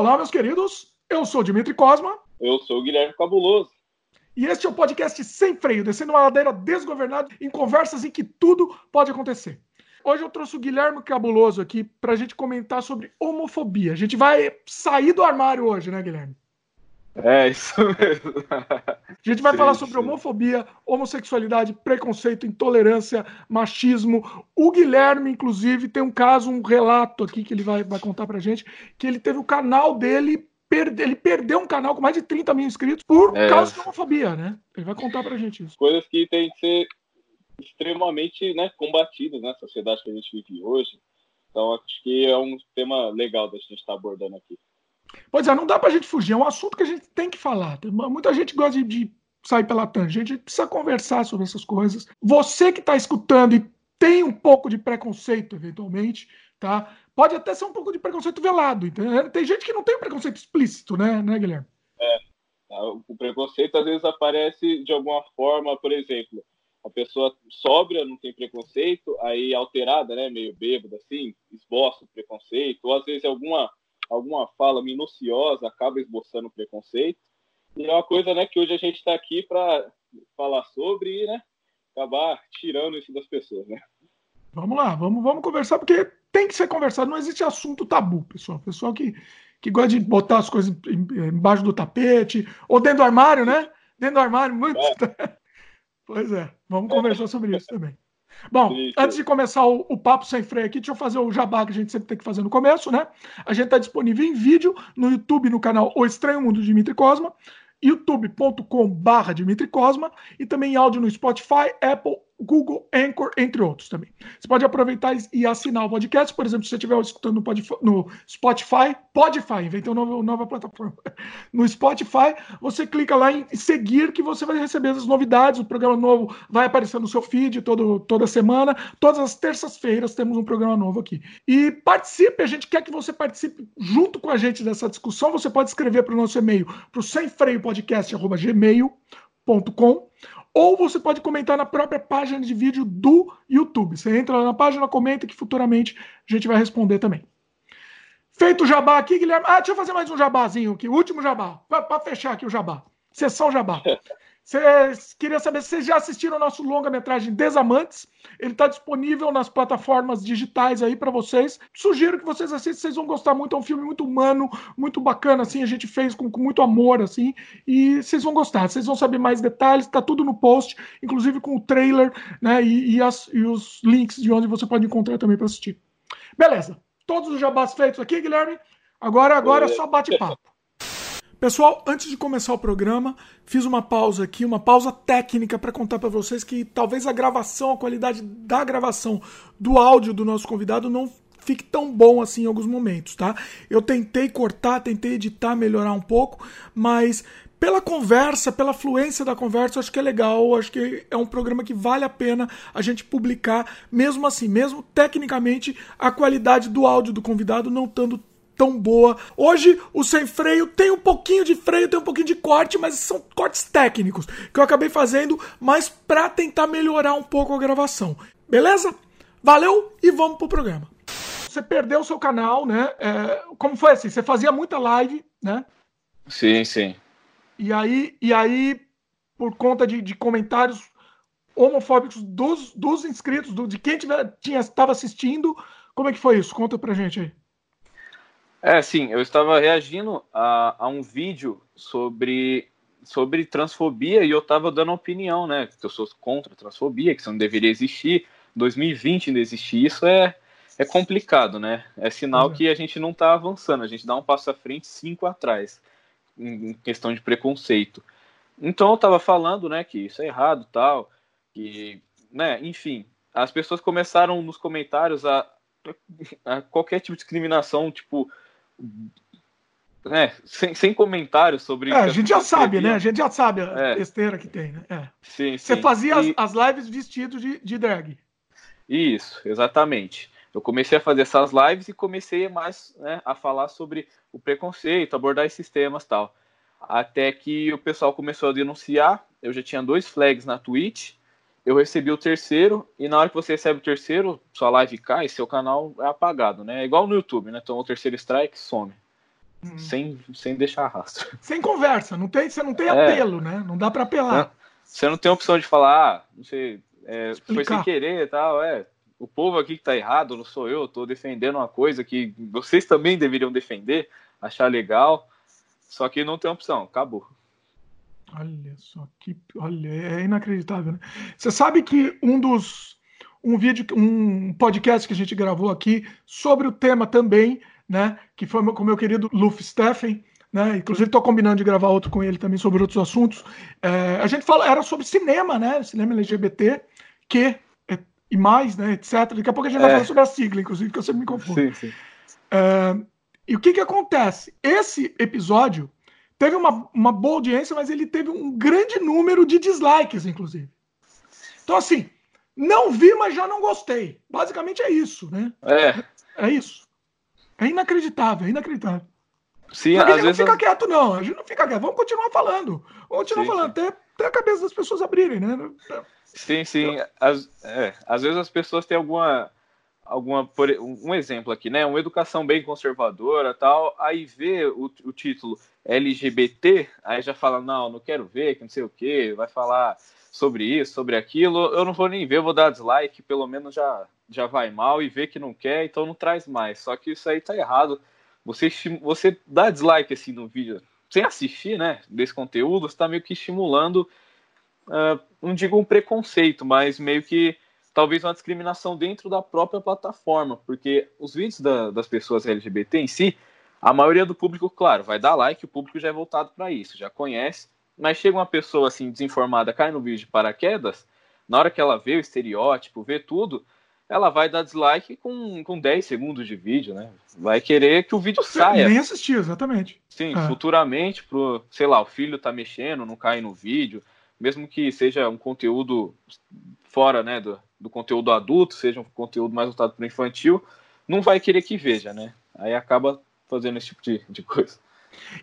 Olá, meus queridos. Eu sou Dimitri Cosma. Eu sou o Guilherme Cabuloso. E este é o podcast Sem Freio, descendo uma ladeira desgovernada em conversas em que tudo pode acontecer. Hoje eu trouxe o Guilherme Cabuloso aqui para a gente comentar sobre homofobia. A gente vai sair do armário hoje, né, Guilherme? É, isso mesmo. A gente vai sim, falar sobre sim. homofobia, homossexualidade, preconceito, intolerância, machismo. O Guilherme, inclusive, tem um caso, um relato aqui que ele vai, vai contar pra gente, que ele teve o canal dele perde, ele perdeu um canal com mais de 30 mil inscritos por é. causa de homofobia, né? Ele vai contar pra gente isso. Coisas que tem que ser extremamente né, combatidas na sociedade que a gente vive hoje. Então, acho que é um tema legal da gente estar abordando aqui. Pois é, não dá pra gente fugir, é um assunto que a gente tem que falar. Muita gente gosta de, de sair pela tangente, a gente precisa conversar sobre essas coisas. Você que está escutando e tem um pouco de preconceito, eventualmente, tá? Pode até ser um pouco de preconceito velado. Entendeu? Tem gente que não tem preconceito explícito, né, né Guilherme? É. O preconceito às vezes aparece de alguma forma, por exemplo, a pessoa sóbria não tem preconceito, aí alterada, né, meio bêbada assim, esboça o preconceito, ou às vezes alguma alguma fala minuciosa acaba esboçando preconceito. E é uma coisa, né, que hoje a gente está aqui para falar sobre e, né, acabar tirando isso das pessoas, né? Vamos lá, vamos, vamos conversar, porque tem que ser conversado, não existe assunto tabu, pessoal. Pessoal que, que gosta de botar as coisas embaixo do tapete, ou dentro do armário, né? Dentro do armário, muito. É. pois é, vamos conversar sobre isso também. Bom, antes de começar o, o, papo sem freio aqui, deixa eu fazer o jabá que a gente sempre tem que fazer no começo, né? A gente está disponível em vídeo no YouTube, no canal O Estranho Mundo de Dimitri Cosma, youtube.com/barra Dimitri Cosma e também em áudio no Spotify, Apple Google, Anchor, entre outros também. Você pode aproveitar e assinar o podcast, por exemplo, se você estiver escutando no, Spotify, Podify, inventei uma nova, nova plataforma. No Spotify, você clica lá em seguir que você vai receber as novidades, o programa novo vai aparecer no seu feed todo, toda semana. Todas as terças-feiras temos um programa novo aqui. E participe, a gente quer que você participe junto com a gente dessa discussão. Você pode escrever para o nosso e-mail, para o semfreiopodcast.gmail.com ou você pode comentar na própria página de vídeo do YouTube. Você entra lá na página, comenta que futuramente a gente vai responder também. Feito o jabá aqui, Guilherme. Ah, deixa eu fazer mais um jabazinho aqui, último jabá, para fechar aqui o jabá. Sessão jabá. Cês, queria saber se vocês já assistiram ao nosso longa-metragem Desamantes. Ele está disponível nas plataformas digitais aí para vocês. Sugiro que vocês assistam, vocês vão gostar muito. É um filme muito humano, muito bacana, assim. A gente fez com, com muito amor, assim. E vocês vão gostar. Vocês vão saber mais detalhes. Está tudo no post, inclusive com o trailer, né? E, e, as, e os links de onde você pode encontrar também para assistir. Beleza. Todos os jabás feitos aqui, Guilherme. Agora, agora é só bate-papo. Pessoal, antes de começar o programa, fiz uma pausa aqui, uma pausa técnica para contar para vocês que talvez a gravação, a qualidade da gravação do áudio do nosso convidado não fique tão bom assim em alguns momentos, tá? Eu tentei cortar, tentei editar, melhorar um pouco, mas pela conversa, pela fluência da conversa, acho que é legal, acho que é um programa que vale a pena a gente publicar, mesmo assim, mesmo tecnicamente a qualidade do áudio do convidado não estando tão boa. Hoje, o sem freio tem um pouquinho de freio, tem um pouquinho de corte, mas são cortes técnicos que eu acabei fazendo, mas para tentar melhorar um pouco a gravação. Beleza? Valeu e vamos pro programa. Você perdeu o seu canal, né? É, como foi assim? Você fazia muita live, né? Sim, sim. E aí, e aí por conta de, de comentários homofóbicos dos, dos inscritos, do, de quem estava assistindo, como é que foi isso? Conta pra gente aí. É, sim, eu estava reagindo a, a um vídeo sobre, sobre transfobia e eu estava dando opinião, né? Que eu sou contra a transfobia, que isso não deveria existir. 2020 ainda existir, isso é, é complicado, né? É sinal uhum. que a gente não está avançando, a gente dá um passo à frente, cinco atrás, em, em questão de preconceito. Então eu estava falando, né, que isso é errado tal, que, né, enfim, as pessoas começaram nos comentários a, a qualquer tipo de discriminação, tipo, é, sem, sem comentários sobre. É, a gente já sabe, né? A gente já sabe a é. besteira que tem, né? É. Sim, Você fazia e... as, as, lives vestido de, de drag. Isso, exatamente. Eu comecei a fazer essas lives e comecei mais né, a falar sobre o preconceito, abordar esses temas tal. Até que o pessoal começou a denunciar. Eu já tinha dois flags na Twitch. Eu recebi o terceiro, e na hora que você recebe o terceiro, sua live cai, seu canal é apagado, né? É igual no YouTube, né? Então o terceiro strike some. hum. sem, sem deixar rastro. Sem conversa, não tem, você não tem é. apelo, né? Não dá para apelar. Você não tem opção de falar, ah, não sei, é, foi sem querer e tal, é. O povo aqui que tá errado, não sou eu, tô defendendo uma coisa que vocês também deveriam defender, achar legal. Só que não tem opção, acabou. Olha só que. Olha, é inacreditável, né? Você sabe que um dos. Um vídeo, um podcast que a gente gravou aqui sobre o tema também, né? Que foi com o meu querido Luffy Steffen, né? Inclusive estou combinando de gravar outro com ele também sobre outros assuntos. É, a gente fala, era sobre cinema, né? Cinema LGBT, que é, e mais, né? Etc. Daqui a pouco a gente é. vai falar sobre a sigla, inclusive, que eu sempre me confundo. Sim, sim. É, e o que que acontece? Esse episódio teve uma, uma boa audiência, mas ele teve um grande número de dislikes, inclusive. Então, assim, não vi, mas já não gostei. Basicamente é isso, né? É. É isso. É inacreditável, é inacreditável. Sim, a gente não fica quieto, não. A gente não fica quieto. Vamos continuar falando. Vamos continuar sim, falando sim. Até, até a cabeça das pessoas abrirem, né? Sim, sim. Às, é, às vezes as pessoas têm alguma alguma por, um exemplo aqui, né? Uma educação bem conservadora, tal. Aí vê o, o título LGBT, aí já fala não, não quero ver, que não sei o que, vai falar sobre isso, sobre aquilo. Eu não vou nem ver, vou dar dislike, pelo menos já já vai mal e vê que não quer, então não traz mais. Só que isso aí tá errado. Você você dá dislike assim no vídeo sem assistir, né? Desse conteúdo, você tá meio que estimulando, uh, não digo um preconceito, mas meio que talvez uma discriminação dentro da própria plataforma, porque os vídeos da, das pessoas LGBT em si, a maioria do público, claro, vai dar like, o público já é voltado para isso, já conhece, mas chega uma pessoa assim desinformada, cai no vídeo de paraquedas, na hora que ela vê o estereótipo, vê tudo, ela vai dar dislike com, com 10 segundos de vídeo, né? Vai querer que o vídeo saia. Nem assistir, exatamente. Sim, ah. futuramente, pro, sei lá, o filho tá mexendo, não cai no vídeo, mesmo que seja um conteúdo fora, né, do, do conteúdo adulto, seja um conteúdo mais voltado para o infantil, não vai querer que veja, né? Aí acaba fazendo esse tipo de, de coisa.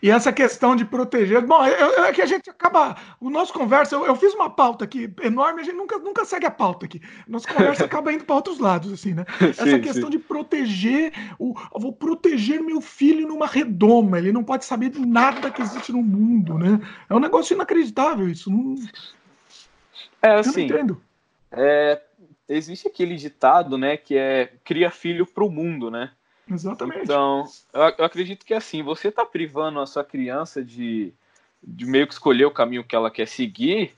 E essa questão de proteger. Bom, é que a gente acaba. O nosso conversa, eu, eu, fiz uma pauta aqui enorme, a gente nunca, nunca segue a pauta aqui. Nossa conversa acaba indo para outros lados, assim, né? Essa sim, questão sim. de proteger. O, eu vou proteger meu filho numa redoma, ele não pode saber de nada que existe no mundo, né? É um negócio inacreditável isso. Não... É assim. Eu não assim, entendo. É, existe aquele ditado, né, que é cria filho para o mundo, né? Exatamente. Então, eu, acredito que assim, você está privando a sua criança de, de meio que escolher o caminho que ela quer seguir,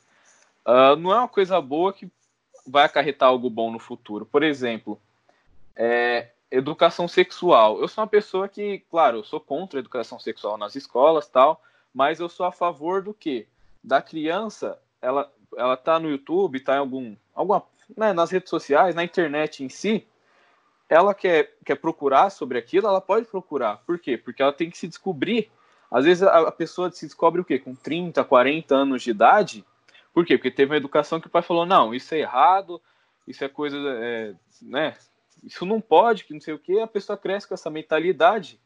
uh, não é uma coisa boa que vai acarretar algo bom no futuro. Por exemplo, é, educação sexual. Eu sou uma pessoa que, claro, eu sou contra a educação sexual nas escolas tal, mas eu sou a favor do que? Da criança, ela, ela tá no YouTube, tá em algum, alguma né, nas redes sociais, na internet em si, ela quer, quer procurar sobre aquilo, ela pode procurar. Por quê? Porque ela tem que se descobrir. Às vezes a, pessoa se descobre o quê? Com 30, 40 anos de idade. Por quê? Porque teve uma educação que o pai falou, não, isso é errado, isso é coisa, é, né? Isso não pode, que não sei o quê. A pessoa cresce com essa mentalidade.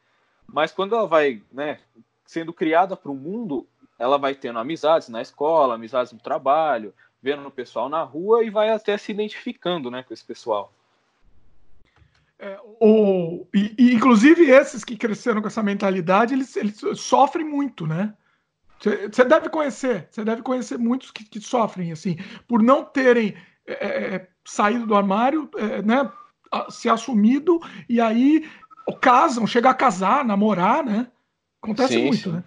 Mas quando ela vai, né, sendo criada para o mundo, ela vai tendo amizades na escola, amizades no trabalho, vendo o pessoal na rua e vai até se identificando né, com esse pessoal. É, o, e, e, inclusive esses que cresceram com essa mentalidade, eles, eles sofrem muito, né? Você deve conhecer, você deve conhecer muitos que, que, sofrem assim, por não terem é, é, é saído do armário, é, né? Se assumido e aí casam, chega a casar, namorar, né? Acontece sim, muito, sim. né?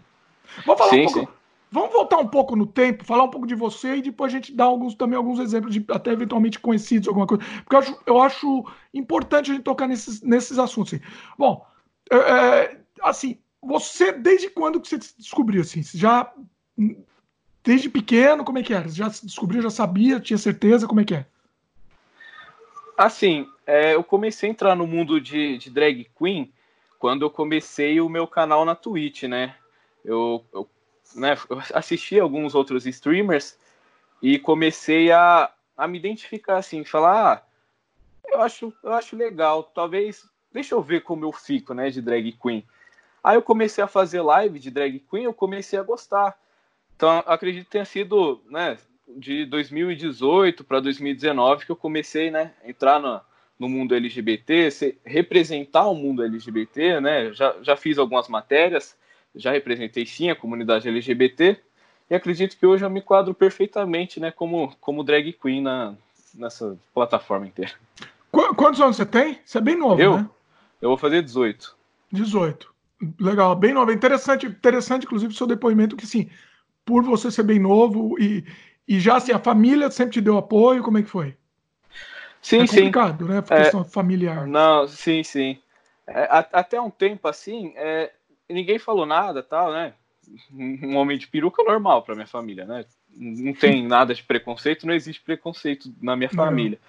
Vamos falar sim, um pouco, Vamos voltar um pouco no tempo, falar um pouco de você e depois a gente dar alguns, também alguns exemplos de até eventualmente conhecidos, alguma coisa. Porque eu acho, eu acho importante a gente tocar nesses, nesses assuntos. Assim. Bom, é, é assim, você, desde quando que você descobriu? Assim, já desde pequeno, como é que era? Já descobriu, já sabia, tinha certeza, como é que é? Assim, é, eu comecei a entrar no mundo de, de drag queen quando eu comecei o meu canal na Twitch, né? Eu, eu né, assisti alguns outros streamers e comecei a, a me identificar assim, falar, ah, eu acho, eu acho legal, talvez, deixa eu ver como eu fico, né, de drag queen. Aí eu comecei a fazer live de drag queen, eu comecei a gostar. Então, acredito que tenha sido, né, de 2018 para 2019 que eu comecei, né, entrar no, no mundo LGBT, se, representar o mundo LGBT, né? Já, já fiz algumas matérias, já representei sim a comunidade LGBT, e acredito que hoje eu me quadro perfeitamente, né, como, como drag queen na, nessa plataforma inteira. Qu quantos anos você tem? Você é bem novo, eu? né? Eu vou fazer 18. 18. Legal, bem novo. Interessante, interessante, inclusive, o seu depoimento, que sim, por você ser bem novo e, e já assim, a família sempre te deu apoio, como é que foi? Sim, é complicado, sim. né? Por questão é, familiar. Não, sim, sim. É, até um tempo assim, é, ninguém falou nada, tal, né? Um homem de peruca normal para minha família, né? Não tem nada de preconceito, não existe preconceito na minha família.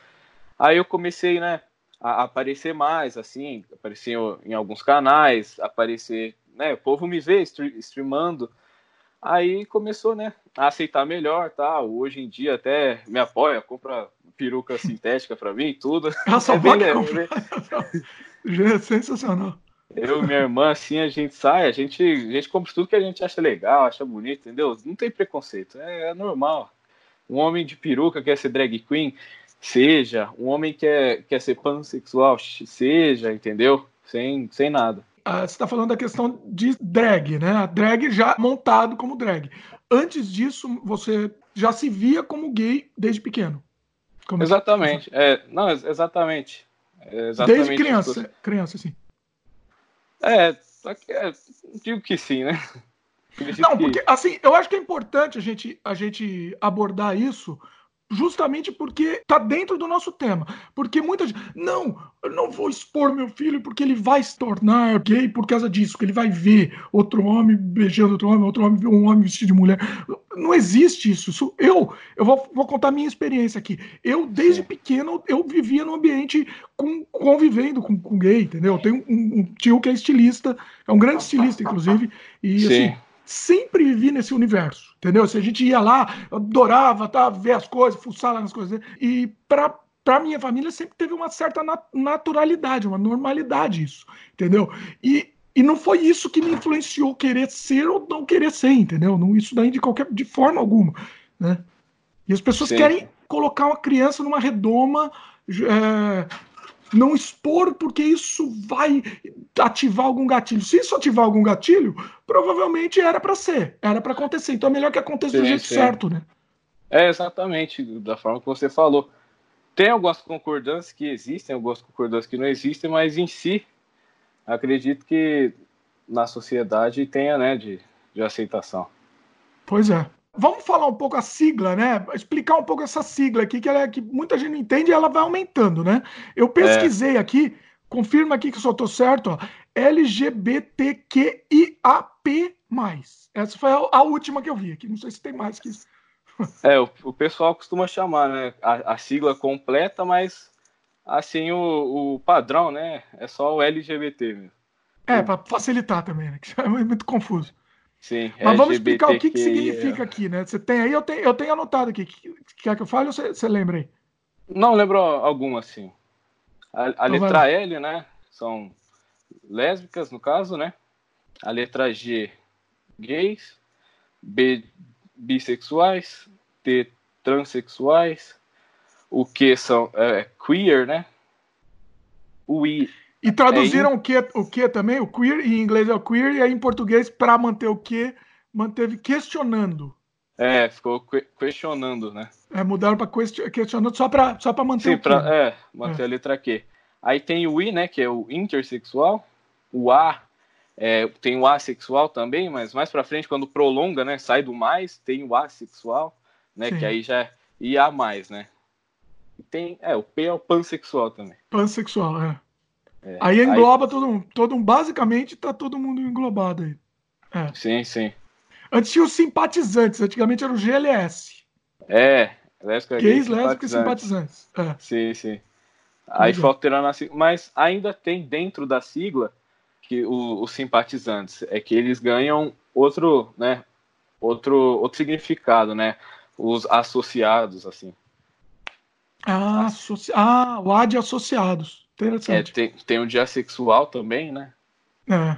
Aí eu comecei, né, a aparecer mais, assim, aparecer em alguns canais, aparecer, né, o povo me vê streamando. Aí começou, né, a aceitar melhor, tal. Hoje em dia até me apoia, compra peruca sintética para mim, tudo. Nossa, é bem, é sensacional. Eu e minha irmã, assim, a gente sai, a gente, a gente compra tudo que a gente acha legal, acha bonito, entendeu? Não tem preconceito, é, é normal. Um homem de peruca quer ser drag queen, seja. Um homem quer, quer ser pansexual, seja, entendeu? Sem, sem nada. Ah, você está falando da questão de drag, né? A drag já montado como drag. Antes disso, você já se via como gay desde pequeno. Como exatamente. É, não, exatamente. É exatamente desde criança, criança, sim. É, é, digo que sim, né? Não, porque assim, eu acho que é importante a gente, a gente abordar isso justamente porque tá dentro do nosso tema. Porque muita gente, não, eu não vou expor meu filho porque ele vai se tornar gay por causa disso, que ele vai ver outro homem beijando outro homem, outro homem, um homem vestido de mulher. Não existe isso. isso eu, eu vou, vou contar minha experiência aqui. Eu, desde Sim. pequeno, eu vivia num ambiente com, convivendo com, com gay, entendeu? Eu tenho um, um, tio que é estilista, é um grande estilista, inclusive, e Sim. assim sempre vivi nesse universo, entendeu? Se a gente ia lá, adorava tá, ver as coisas, fuçar lá nas coisas. E para para minha família sempre teve uma certa naturalidade, uma normalidade isso, entendeu? E, e não foi isso que me influenciou querer ser ou não querer ser, entendeu? Não, isso daí de qualquer de forma alguma, né? E as pessoas Sim. querem colocar uma criança numa redoma é, não expor porque isso vai ativar algum gatilho. Se isso ativar algum gatilho, provavelmente era para ser, era para acontecer. Então é melhor que aconteça sim, do jeito sim. certo, né? É exatamente da forma que você falou. Tem algumas concordâncias que existem, algumas concordâncias que não existem, mas em si, acredito que na sociedade tenha, né, de, de aceitação. Pois é. Vamos falar um pouco a sigla, né? Explicar um pouco essa sigla aqui, que, ela é, que muita gente não entende e ela vai aumentando, né? Eu pesquisei é. aqui, confirma aqui que eu só estou certo, ó, LGBTQIAP+. Essa foi a, a, última que eu vi aqui, não sei se tem mais que isso. É, o, o pessoal costuma chamar, né, a, a sigla completa, mas assim, o, o, padrão, né, é só o LGBT mesmo. É, para facilitar também, né, que é muito confuso. Sim, Mas vamos explicar o que, que significa aqui, né? Você tem aí, eu tenho, eu tenho anotado aqui. Quer que eu fale ou você, você lembra aí? Não, lembro alguma, sim. A, a então letra vai. L, né? São lésbicas, no caso, né? A letra G, gays. B, bissexuais. T, transexuais. O Q são é, queer, né? O I, e traduziram é, o, que, o que também? O queer, em inglês é o queer, e aí em português, para manter o que, manteve questionando. É, ficou questionando, né? É, mudaram para questionando só para só manter Sim, o pra, É, manter é. a letra Q. Aí tem o I, né, que é o intersexual. O A, é, tem o assexual também, mas mais para frente, quando prolonga, né, sai do mais, tem o assexual, né, Sim. que aí já é IA+, né? E tem, é, o P é o pansexual também. Pansexual, é. É, aí engloba aí... todo mundo. Todo, basicamente tá todo mundo englobado aí. É. Sim, sim. Antes tinha os simpatizantes, antigamente era o GLS. É, lésbica Gays, lésbicas e simpatizantes. É. Sim, sim. Aí Legal. falta na sigla. Mas ainda tem dentro da sigla que o, os simpatizantes é que eles ganham outro, né? Outro, outro significado, né? Os associados, assim. Ah, associ... ah o A de associados. Interessante. É, tem, tem o dia sexual também, né? É.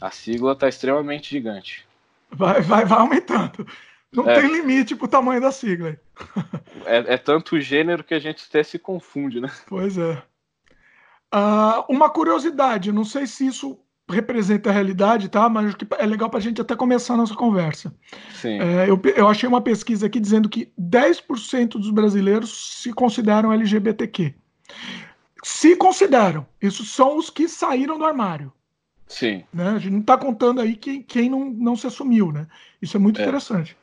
A sigla tá extremamente gigante. Vai, vai, vai aumentando. Não é. tem limite pro tamanho da sigla. É, é tanto gênero que a gente até se confunde, né? Pois é. Uh, uma curiosidade, não sei se isso representa a realidade, tá? Mas acho que é legal para a gente até começar a nossa conversa. É, eu, eu achei uma pesquisa aqui dizendo que 10% dos brasileiros se consideram LGBTQ. Se consideram. Isso são os que saíram do armário. Sim. Né? A gente não está contando aí quem, quem não, não se assumiu, né? Isso é muito é. interessante.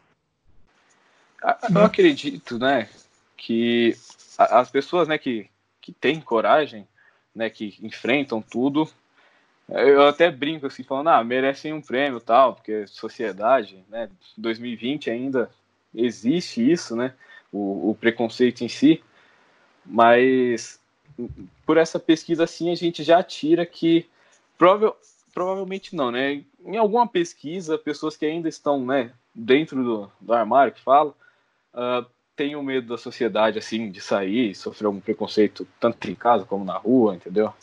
Eu né? acredito, né, que as pessoas, né, que, que têm coragem, né, que enfrentam tudo, eu até brinco assim, falando, ah, merecem um prêmio tal, porque sociedade, né, 2020 ainda existe isso, né, o, o preconceito em si, mas por essa pesquisa assim a gente já tira que prova, provavelmente não, né, em alguma pesquisa, pessoas que ainda estão, né, dentro do, do armário, que fala, uh, têm o medo da sociedade, assim, de sair, sofrer algum preconceito, tanto em casa como na rua, entendeu?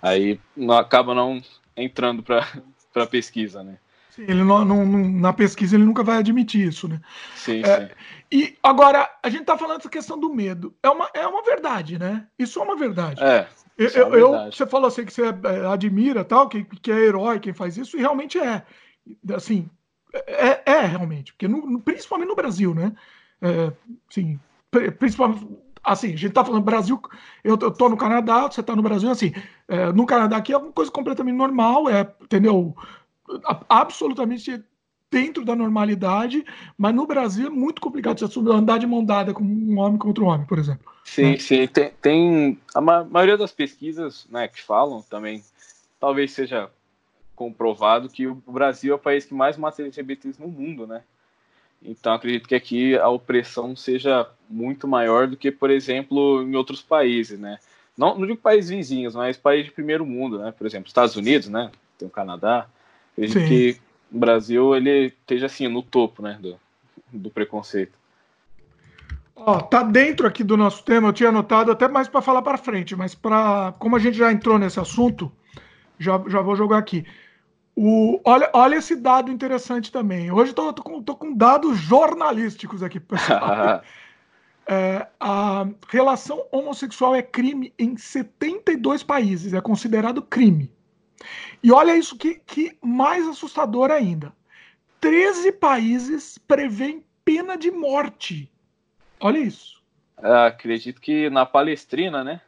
Aí não, acaba não entrando para a pesquisa, né? Sim, ele não, não, na pesquisa ele nunca vai admitir isso, né? Sim, é, sim. E agora, a gente está falando dessa questão do medo. É uma, é uma verdade, né? Isso é uma verdade. É. Eu, é eu, você falou assim que você é, admira tal, que, que é herói quem faz isso, e realmente é. Assim, é, é realmente, porque no, principalmente no Brasil, né? É, sim, principalmente assim, a gente tá falando Brasil, eu, eu tô no Canadá, você tá no Brasil, assim, é, no Canadá aqui é uma coisa completamente normal, é, entendeu? Absolutamente dentro da normalidade, mas no Brasil é muito complicado você andar de mão dada com um homem contra um homem, por exemplo. Sim, né? sim, tem, tem a ma maioria das pesquisas, né, que falam também, talvez seja comprovado que o Brasil é o país que mais mata LGBTs no mundo, né? Então acredito que aqui a opressão seja muito maior do que, por exemplo, em outros países, né? Não, não digo países vizinhos, mas países de primeiro mundo, né? Por exemplo, Estados Unidos, né? Tem o Canadá. Acredito Sim. que o Brasil ele esteja assim no topo, né? Do, do preconceito. Ó, tá dentro aqui do nosso tema. Eu tinha anotado até mais para falar para frente, mas para como a gente já entrou nesse assunto, já, já vou jogar aqui. O, olha, olha esse dado interessante também. Hoje estou com, com, dados jornalísticos aqui, pessoal. é, a relação homossexual é crime em 72 países, é considerado crime. E olha isso que, que mais assustador ainda. 13 países prevêem pena de morte. Olha isso. É, acredito que na Palestrina, né?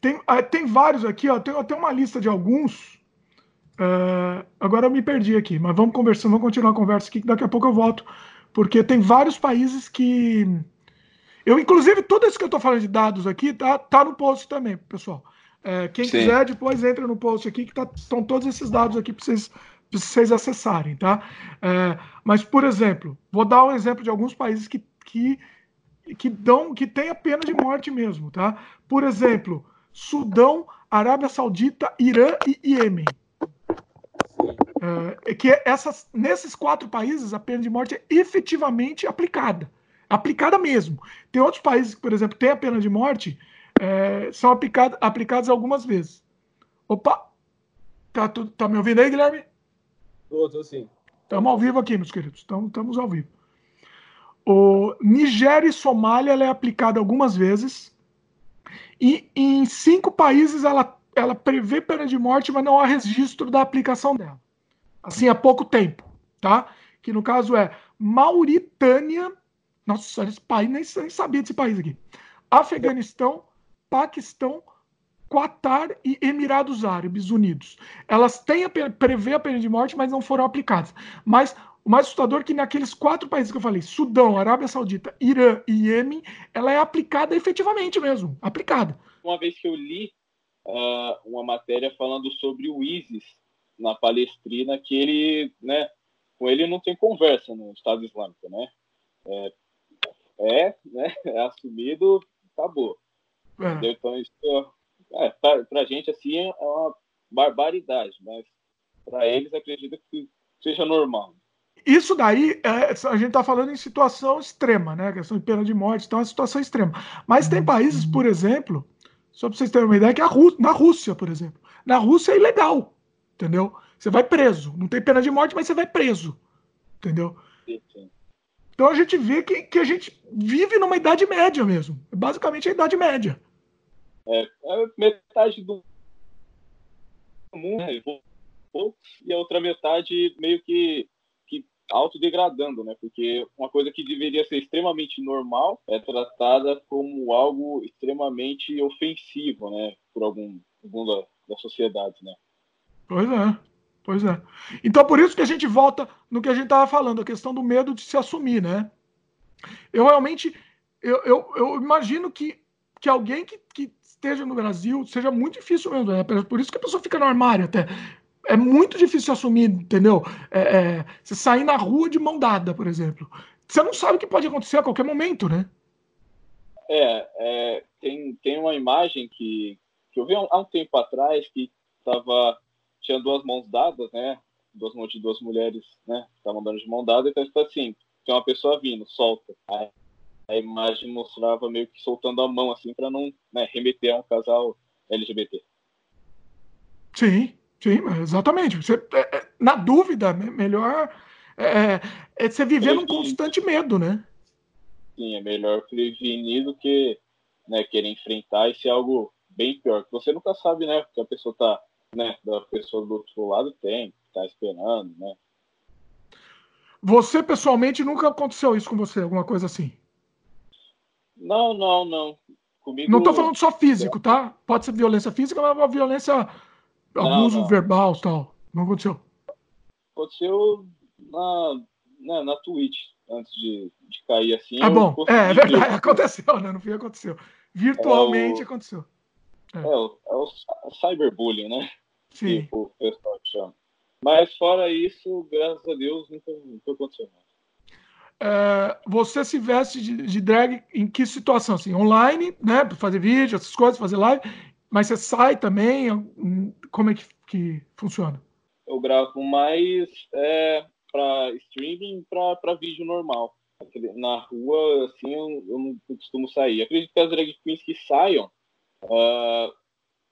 Tem, ah, tem vários aqui, ó. Tem até uma lista de alguns. Uh, agora eu me perdi aqui, mas vamos conversar, vamos continuar a conversa aqui, que daqui a pouco eu volto, porque tem vários países que. Eu, inclusive, tudo isso que eu estou falando de dados aqui tá, tá no post também, pessoal. É, quem Sim. quiser, depois entra no post aqui, que tá, estão todos esses dados aqui para vocês, vocês acessarem, tá? É, mas, por exemplo, vou dar um exemplo de alguns países que, que, que dão, que tem a pena de morte mesmo, tá? Por exemplo, Sudão, Arábia Saudita, Irã e Iêmen. É, que essas, nesses quatro países a pena de morte é efetivamente aplicada. Aplicada mesmo. Tem outros países que, por exemplo, têm a pena de morte, é, são aplicado, aplicadas algumas vezes. Opa! Tá, tu, tá me ouvindo aí, Guilherme? Tô, tô sim. Estamos ao vivo aqui, meus queridos. Estamos ao vivo. O Nigéria e Somália ela é aplicada algumas vezes. E em cinco países ela, ela prevê pena de morte, mas não há registro da aplicação dela assim, há pouco tempo, tá? Que no caso é Mauritânia, nossa, esse país, nem, nem sabia desse país aqui. Afeganistão, Paquistão, Qatar e Emirados Árabes Unidos. Elas têm a prevê a pena de morte, mas não foram aplicadas. Mas o mais assustador é que naqueles quatro países que eu falei, Sudão, Arábia Saudita, Irã e Iêmen, ela é aplicada efetivamente mesmo, aplicada. Uma vez que eu li uh, uma matéria falando sobre o ISIS, na Palestrina que ele, né, com ele não tem conversa no Estado Islâmico, né? É, é né, é assumido, acabou. É. Então isso é, pra, pra gente assim é uma barbaridade, mas para eles acredito que seja normal. Isso daí, é, a gente está falando em situação extrema, né? Questão de pena de morte, então é uma situação extrema. Mas tem países, por exemplo, só para vocês terem uma ideia, que a Rú na Rússia, por exemplo. Na Rússia é ilegal entendeu? Você vai preso. Não tem pena de morte, mas você vai preso, entendeu? Então a gente vê que, que a gente vive numa idade média mesmo. Basicamente a idade média. É, é metade do mundo, né? e a outra metade meio que, que autodegradando, né? Porque uma coisa que deveria ser extremamente normal é tratada como algo extremamente ofensivo, né? Por algum, algum da, da sociedade, né? Pois é. Pois é. Então, por isso que a gente volta no que a gente estava falando, a questão do medo de se assumir, né? Eu realmente, eu, eu, eu imagino que, que alguém que, que esteja no Brasil seja muito difícil mesmo. É por isso que a pessoa fica no armário até. É muito difícil assumir, entendeu? É, é, você sair na rua de mão dada, por exemplo. Você não sabe o que pode acontecer a qualquer momento, né? É, é tem, tem uma imagem que, que eu vi há um tempo atrás que estava tinha duas mãos dadas, né? Duas mãos de duas mulheres, né? Estavam andando de mão dada, então está assim, tem uma pessoa vindo, solta. Aí, a imagem mostrava meio que soltando a mão, assim, para não né, remeter a um casal LGBT. Sim, sim, exatamente. Você, é, é, na dúvida, melhor é, é, é você viver num constante medo, né? Sim, é melhor prevenir do que né, querer enfrentar e ser algo bem pior. Você nunca sabe, né? Que a pessoa tá né, da pessoa do outro lado tem, tá esperando, né? Você pessoalmente nunca aconteceu isso com você, alguma coisa assim? Não, não, não. Comigo... Não tô falando só físico, tá? Pode ser violência física, mas uma violência, abuso não. verbal tal. Não aconteceu? Aconteceu na, na, na Twitch, antes de, de cair assim. Ah, bom. É, é verdade, ver. aconteceu, né? No fim aconteceu. Virtualmente é o... aconteceu. É. é, o, é o cyberbullying, né? Sim. o pessoal chama. Mas fora isso, graças a Deus, nunca, nunca aconteceu mais. É, você se veste de, de, drag em que situação? Assim, online, né? Fazer vídeo, essas coisas, fazer live, mas você sai também? Como é que, que funciona? Eu gravo mais é, para streaming para vídeo normal. Na rua, assim, eu, eu, não costumo sair. Acredito que as drag queens que saiam, uh,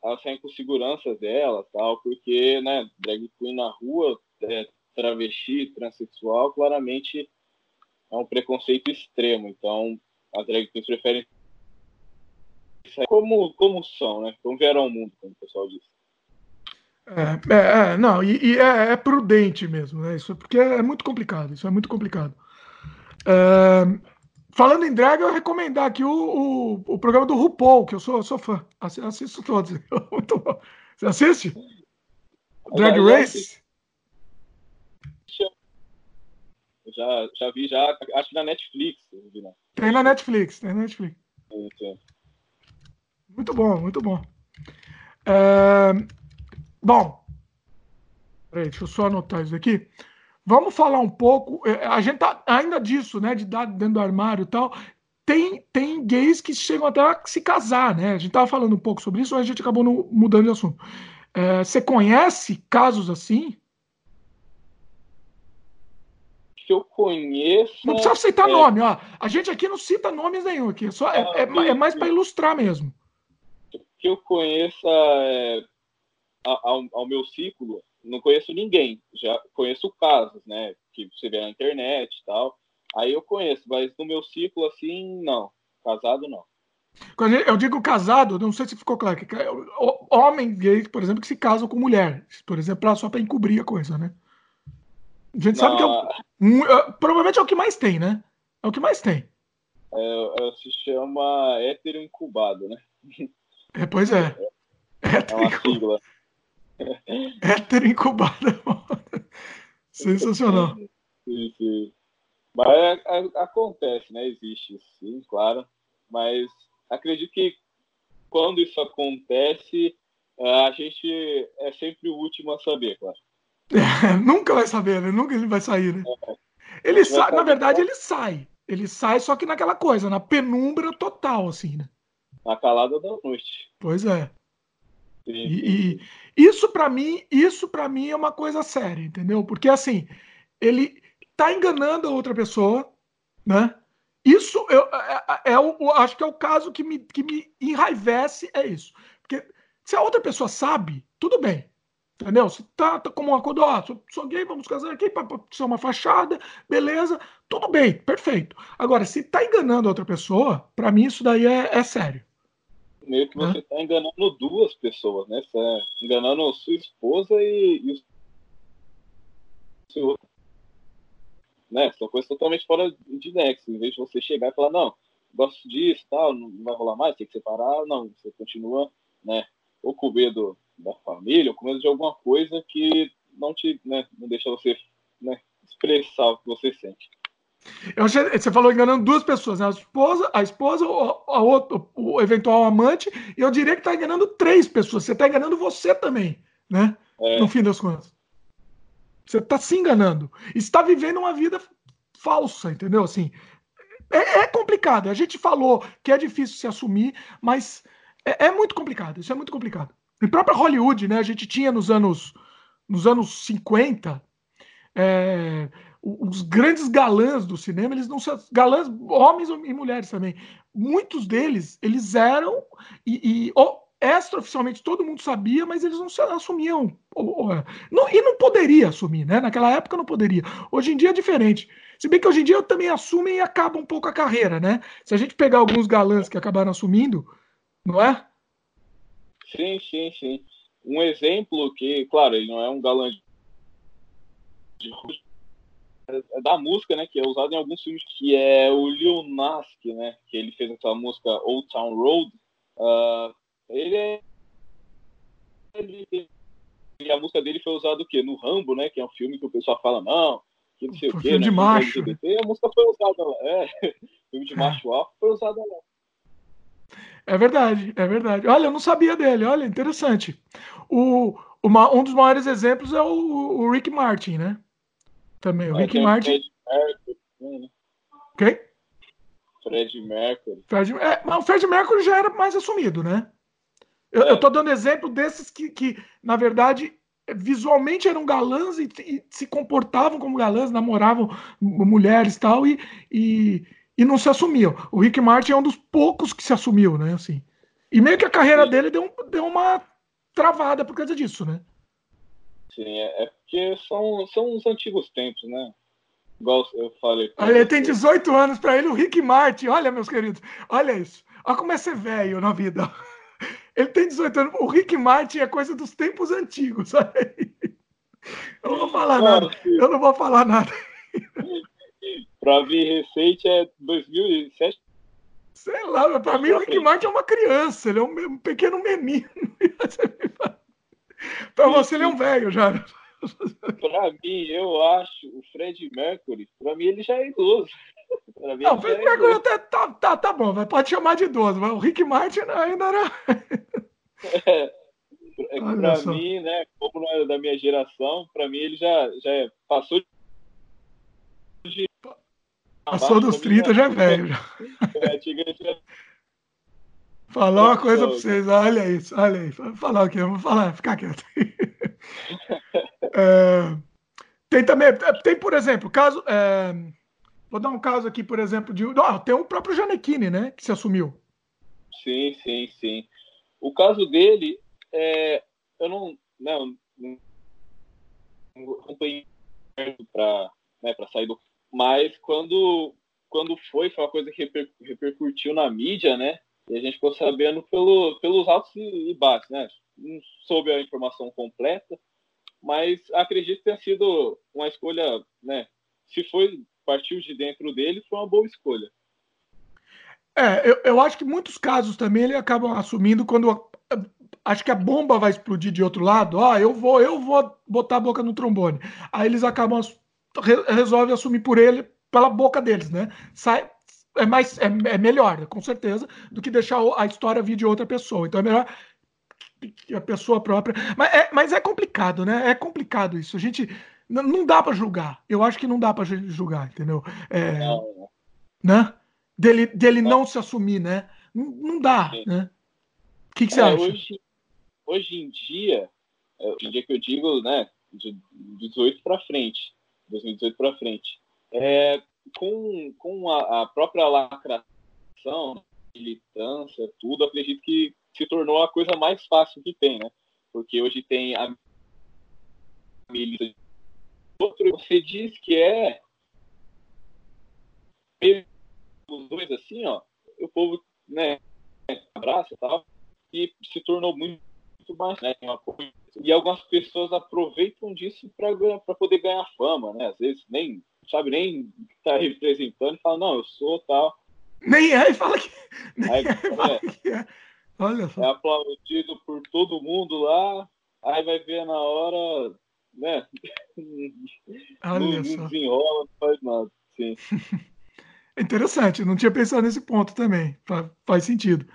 elas saem com segurança dela, tal, porque, né, drag queen na rua, é, travesti, transexual, claramente é um preconceito extremo. Então, as drag queens preferem como, como são, né? Como vieram ao mundo, como o pessoal diz. É, é, é, não, e, e é, é, prudente mesmo, né? Isso porque é muito complicado, isso é muito complicado. É, Falando em drag, eu vou recomendar aqui o, o, o, programa do RuPaul, que eu sou, sou fã. Assisto todos. Você assiste? Drag Race? Já, já vi, já. Acho que na Netflix. Né? Tem na Netflix, tem na Netflix. Muito bom, muito bom. É... Bom, peraí, deixa eu só anotar isso aqui. Vamos falar um pouco. É, a gente tá ainda disso, né? De dar dentro do armário e tal. Tem, tem gays que chegam até a se casar, né? A gente tava falando um pouco sobre isso, mas a gente acabou no, mudando de assunto. É, você conhece casos assim? Que eu conheço. Não precisa citar é... nome, ó. A gente aqui não cita nomes nenhum aqui. Só é, ah, é, é mais para ilustrar mesmo. Que eu conheça é, ao, ao meu ciclo não conheço ninguém, já conheço casos, né, que você vê na internet e tal. Aí eu conheço, mas no meu ciclo assim, não. Casado não. Eu digo casado, não sei se ficou claro, que homem gay, por exemplo, que se casam com mulher, por exemplo, só para encobrir a coisa, né? A gente não. sabe que é o, é, provavelmente é o que mais tem, né? É o que mais tem. É, é se chama hétero incubado, né? É, pois é. É, é uma sigla. Hétero incubado. Sensacional. Sim, sim. Mas é, é, acontece, né? Existe, sim, claro. Mas acredito que quando isso acontece, a gente é sempre o último a saber, claro. É, nunca vai saber, né? Nunca ele vai sair, né? É. Ele sai, na verdade, ele sai. Ele sai, só que naquela coisa, na penumbra total, assim, né? Na calada da noite. Pois é. E, sim. Isso para mim, isso para mim é uma coisa séria, entendeu? Porque assim, ele tá enganando a outra pessoa, né? Isso eu, é, é, é acho que é o caso que me, que me enraivece, é isso. Porque se a outra pessoa sabe, tudo bem. Entendeu? Se tá, tá como um acordo, ó, sou, sou gay, vamos casar aqui para ser uma fachada, beleza, tudo bem, perfeito. Agora, se tá enganando a outra pessoa, para mim isso daí é, é sério. meio que você está enganando duas pessoas, né? Você tá enganando sua esposa e, e o seu né? São coisas totalmente fora de nexo. Em vez de você chegar e falar, não, gosto disso, tal, não vai rolar mais, tem que separar, não, você continua, né? Ou com medo da família, ou com medo de alguma coisa que não te, né, não deixa você, né, expressar o que você sente. Achei, você falou enganando duas pessoas, né? a esposa, a esposa, o, a outro, o eventual amante, e eu diria que está enganando três pessoas. Você está enganando você também, né? É. No fim das contas. Você está se enganando. Está vivendo uma vida falsa, entendeu? Assim, é, é, complicado. A gente falou que é difícil se assumir, mas é, é, muito complicado. Isso é muito complicado. Em própria Hollywood, né? A gente tinha nos anos, nos anos 50 é, os grandes galãs do cinema, eles não são galãs, homens e mulheres também. Muitos deles, eles eram e, e oh, extraoficialmente todo mundo sabia, mas eles não se assumiam. É, não, e não poderia assumir, né? Naquela época não poderia. Hoje em dia é diferente. Se bem que hoje em dia também assumem e acaba um pouco a carreira, né? Se a gente pegar alguns galãs que acabaram assumindo, não é? Sim, sim, sim. Um exemplo que, claro, ele não é um galã de é da música, né, que é usado em alguns filmes, que é o Lil Nas, né, que ele fez essa música Old Town Road. Uh, ele é ele, e a música dele foi usada o quê? No Rambo, né, que é um filme que o pessoal fala não, que não sei o quê, filme né, de macho. LGBT, a música foi usada lá, é, filme de é. macho alto foi usada lá. É verdade, é verdade. Olha, eu não sabia dele, olha, interessante. O, uma, um dos maiores exemplos é o, o Rick Martin, né? Também, o Rick Martin. Né? Quem? Fred Mercury. Fred, é, mas o Fred Mercury já era mais assumido, né? Eu, é. eu tô dando exemplo desses que, que, na verdade, visualmente eram galãs e, e se comportavam como galãs, namoravam mulheres tal, e, e, e não se assumiam. O Rick Martin é um dos poucos que se assumiu, né? Assim. E meio que a carreira Sim. dele deu, deu uma travada por causa disso, né? Sim, é, é porque são, são os antigos tempos, né? Igual eu falei. Olha, ele tem 18 anos para ele, o Rick Martin. Olha, meus queridos, olha isso. Olha como é ser velho na vida. Ele tem 18 anos. O Rick Martin é coisa dos tempos antigos. Eu não vou falar nada. Eu não vou falar nada. Para vir recente é 2007. Sei lá, para mim o Rick Martin é uma criança, ele é um, pequeno menino. para você ele é um velho já. Para mim, eu acho o Fred Mercury, para mim ele já é idoso. Mim, não, o Fred é Mercury até tá, tá, tá bom, pode chamar de idoso, mas o Rick Martin ainda era. É, é para mim, né, como não é da minha geração, para mim ele já, já é, passou de Passou dos 30, já é velho. Já. É, Falar uma coisa para vocês, olha isso, olha aí. Falar o quê? Vou falar, ficar quieto. é, tem também, tem, por exemplo, caso. É, vou dar um caso aqui, por exemplo, de. Não, tem o próprio Janequine, né? Que se assumiu. Sim, sim, sim. O caso dele, é, eu não, não, não acompanhei para né, sair do. Mas quando, quando foi, foi uma coisa que reper, repercutiu na mídia, né? E a gente ficou sabendo pelo, pelos altos e baixos, né? Não soube a informação completa, mas acredito que tenha sido uma escolha, né? Se foi partiu de dentro dele, foi uma boa escolha. É, eu, eu acho que muitos casos também ele acabam assumindo quando acho que a bomba vai explodir de outro lado. Ó, ah, eu vou, eu vou botar a boca no trombone. Aí eles acabam re, resolvem assumir por ele pela boca deles, né? Sai, é mais é, é, melhor, com certeza, do que deixar a história vir de outra pessoa. Então é melhor que a pessoa própria. Mas é, mas é complicado, né? É complicado isso. A gente não dá para julgar. Eu acho que não dá para julgar, entendeu? É, não. Né? Dele, dele não. não se assumir, né? Não, não dá, Sim. né? O que, que você é, acha? Hoje, hoje em dia, é, hoje em dia que eu digo, né, de 18 para frente, 2018 para frente, é, com, com a, a própria lacração, militância, tudo, acredito que se tornou a coisa mais fácil que tem, né? Porque hoje tem a milícia. Outro, você diz que é os dois assim, ó, o povo, né, abraça e tal. que se tornou muito, muito mais, né? E algumas pessoas aproveitam disso para poder ganhar fama, né? Às vezes nem sabe nem tá representando, fala não, eu sou tal. Nem é e fala que. Aí, é, fala que é. Olha só. É aplaudido por todo mundo lá, aí vai ver na hora, né? Olha não, só. não desenrola, não faz nada. Sim. Interessante, não tinha pensado nesse ponto também. Faz sentido.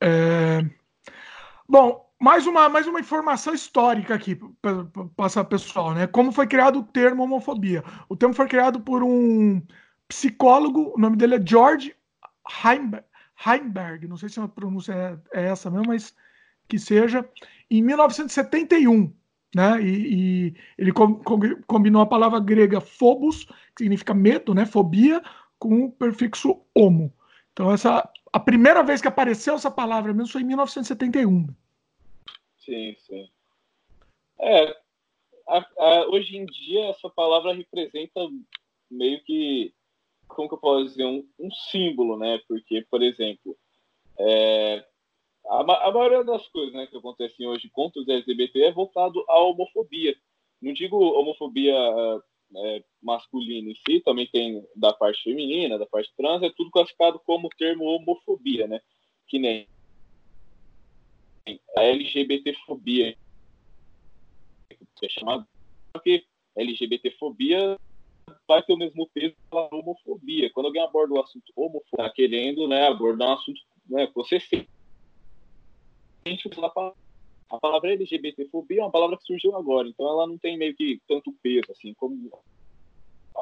É... Bom, mais uma, mais uma informação histórica aqui para passar pessoal, né? Como foi criado o termo homofobia? O termo foi criado por um psicólogo, o nome dele é George Heimberg, não sei se a pronúncia é, é essa mesmo, mas que seja, em 1971. Né? E, e ele com, com, combinou a palavra grega phobos, que significa medo, né? Fobia, com o prefixo homo. Então, essa, a primeira vez que apareceu essa palavra mesmo foi em 1971. Sim, sim. É, a, a, hoje em dia essa palavra representa meio que, como que eu posso dizer, um, um símbolo, né? Porque, por exemplo, é, a, a, maioria das coisas né, que acontecem hoje contra os LGBT é voltado à homofobia. Não digo homofobia é, masculino em si, também tem da parte feminina, da parte trans, é tudo classificado como termo homofobia, né? Que nem a LGBTfobia, é chamado porque LGBTfobia vai ter o mesmo peso da homofobia. Quando alguém aborda o assunto homofobia, tá querendo né, abordar um assunto né, você sente a palavra LGBTfobia é uma palavra que surgiu agora, então ela não tem meio que tanto peso, assim, como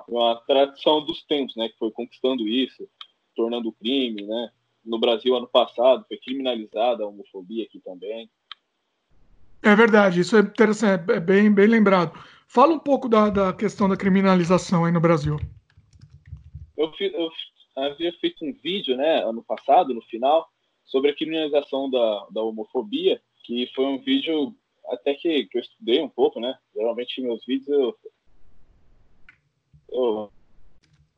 uma tradição dos tempos, né, que foi conquistando isso, tornando crime, né. No Brasil, ano passado, foi criminalizada a homofobia aqui também. É verdade, isso é interessante, é bem, bem lembrado. Fala um pouco da, da questão da criminalização aí no Brasil. Eu, eu havia feito um vídeo, né, ano passado, no final, sobre a criminalização da, da homofobia, que foi um vídeo até que, que eu estudei um pouco, né? Geralmente meus vídeos eu, eu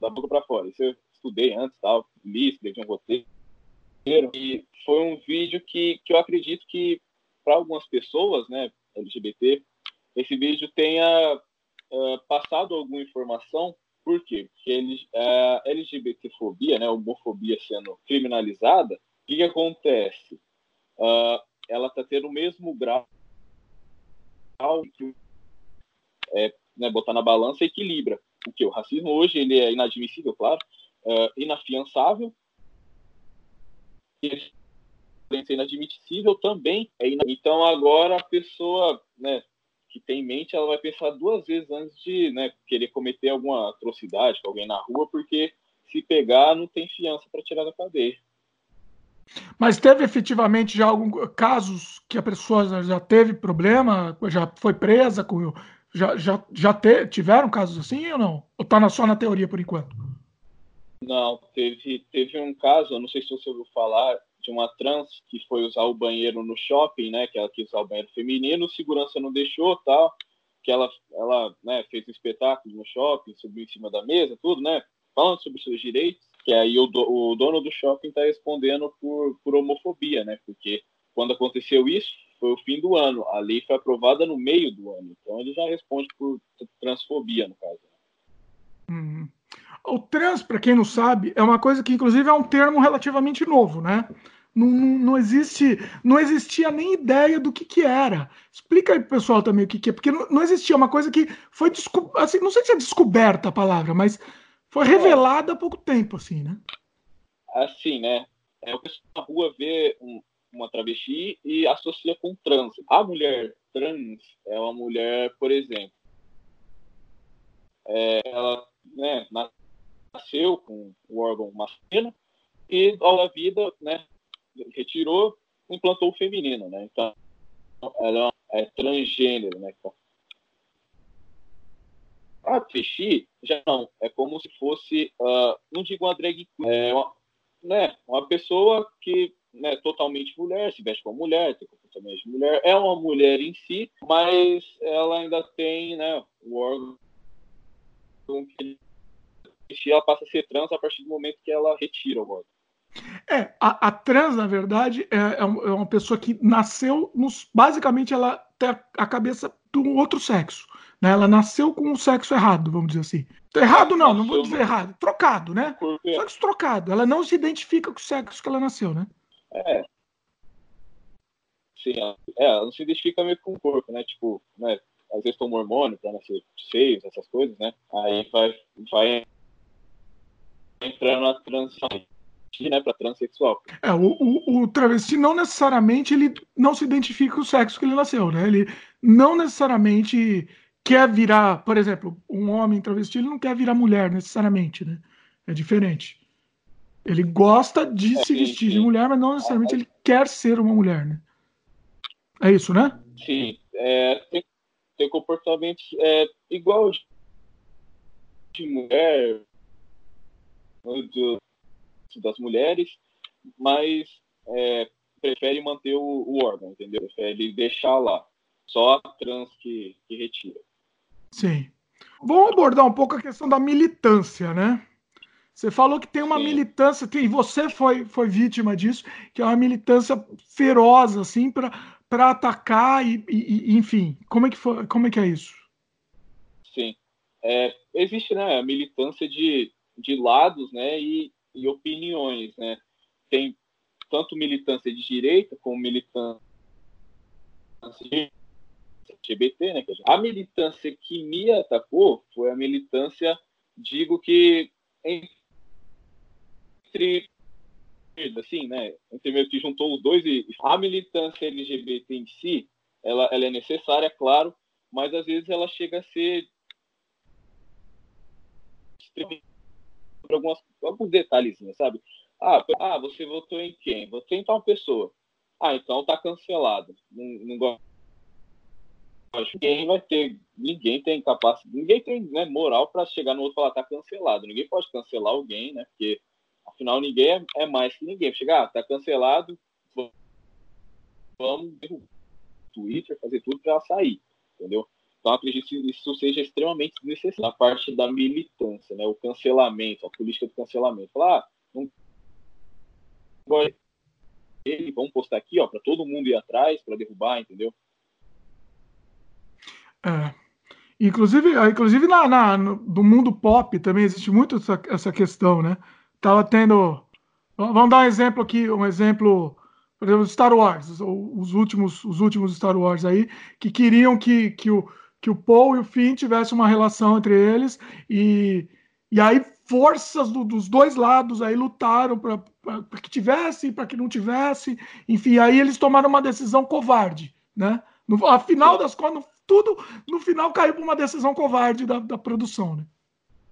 da boca para fora. Isso eu estudei antes, tal, li, escrevi um roteiro. E foi um vídeo que, que eu acredito que para algumas pessoas, né, LGBT, esse vídeo tenha uh, passado alguma informação. Por quê? Porque ele, a LGBTfobia, né, homofobia sendo criminalizada, o que, que acontece? Uh, ela está tendo o mesmo grau que é, né, botar na balança equilibra. Porque o racismo hoje ele é inadmissível, claro, é, inafiançável, ele é inadmissível também. É Então agora a pessoa né, que tem em mente, ela vai pensar duas vezes antes de né, querer cometer alguma atrocidade com alguém na rua, porque se pegar não tem fiança para tirar da cadeia. Mas teve efetivamente já alguns casos que a pessoa já teve problema, já foi presa, já, já, já te, tiveram casos assim ou não? Ou está só na teoria por enquanto? Não, teve, teve um caso, não sei se você ouviu falar, de uma trans que foi usar o banheiro no shopping, né? Que ela quis usar o banheiro feminino, segurança não deixou, tal. Que ela, ela né, fez um espetáculo no shopping, subiu em cima da mesa, tudo, né? Falando sobre seus direitos que aí o, do, o dono do shopping está respondendo por, por homofobia, né? Porque quando aconteceu isso, foi o fim do ano. A lei foi aprovada no meio do ano. Então ele já responde por transfobia, no caso. Uhum. O trans, para quem não sabe, é uma coisa que, inclusive, é um termo relativamente novo, né? Não, não, não, existe, não existia nem ideia do que, que era. Explica aí pro pessoal também o que, que é, porque não, não existia uma coisa que foi assim, não sei se é descoberta a palavra, mas foi revelada há pouco tempo, assim, né? Assim, né? É, o pessoal na rua vê um, uma travesti e associa com trans. A mulher trans é uma mulher, por exemplo, é, ela né, nasceu com o órgão masculino e ao da vida, né, retirou, implantou o feminino, né? Então, ela é transgênero, né? A travesti, já não. É como se fosse, uh, não digo uma drag queen, é uma, né, uma pessoa que né, totalmente mulher, se veste como mulher, tem comportamento de mulher, é uma mulher em si, mas ela ainda tem né, o órgão que ela passa a ser trans a partir do momento que ela retira o órgão. É, a, a trans, na verdade, é, é, é uma pessoa que nasceu, nos, basicamente, ela tem a, a cabeça do outro sexo. Né? Ela nasceu com o sexo errado, vamos dizer assim. Errado não, não vou dizer errado. Trocado, né? Sexo trocado. Ela não se identifica com o sexo que ela nasceu, né? É. Sim, é, ela não se identifica meio com o corpo, né? Tipo, né? Às vezes toma hormônio pra nascer seios, essas coisas, né? Aí vai, vai entrando na transição né, para transexual. É, o, o, o, travesti não necessariamente ele não se identifica com o sexo que ele nasceu, né? Ele não necessariamente quer virar, por exemplo, um homem travesti, ele não quer virar mulher necessariamente, né? É diferente. Ele gosta de é, se vestir sim. de mulher, mas não necessariamente ele quer ser uma mulher, né? É isso, né? Sim. É, tem, tem comportamentos é, igual de mulher, das mulheres, mas é, prefere manter o, o, órgão, entendeu? Prefere deixar lá. Só a trans que, que retira. Sim. Vamos abordar um pouco a questão da militância, né? Você falou que tem uma Sim. militância, e você foi, foi vítima disso, que é uma militância feroz, assim, para atacar e, e, enfim. Como é, que foi, como é que é isso? Sim. É, existe né, a militância de, de lados né, e, e opiniões. Né? Tem tanto militância de direita como militância LGBT, né? A militância que me atacou foi a militância, digo que entre assim, né, entre meio que juntou os dois e a militância LGBT em si, ela, ela é necessária, claro, mas às vezes ela chega a ser algumas, alguns detalhezinhos, sabe? Ah, ah, você votou em quem? Votei em tal pessoa. Ah, então tá cancelado. Não, não gosto ninguém vai ter, ninguém tem capacidade, ninguém tem né, moral para chegar no outro e falar tá cancelado. Ninguém pode cancelar alguém, né? Porque afinal ninguém é, é mais que ninguém. Chegar, ah, tá cancelado, vamos Twitter fazer tudo para sair, entendeu? Então acredito que isso seja extremamente necessário na parte da militância, né? O cancelamento, a política do cancelamento. Falar, ah, não ele, vamos postar aqui, ó, para todo mundo ir atrás para derrubar, entendeu? É. Inclusive, ah, inclusive na, na, no, do mundo pop também existe muito essa, essa questão, né? Tava tendo. Vamos dar um exemplo aqui, um exemplo, por exemplo, Star Wars, os últimos, os últimos Star Wars aí, que queriam que, que, o, que o Paul e o Finn tivessem uma relação entre eles, e, e aí forças do, dos dois lados aí lutaram para que tivesse, para que não tivesse, enfim, aí eles tomaram uma decisão covarde, né? No, afinal das contas, tudo no final caiu por uma decisão covarde da, da produção, né?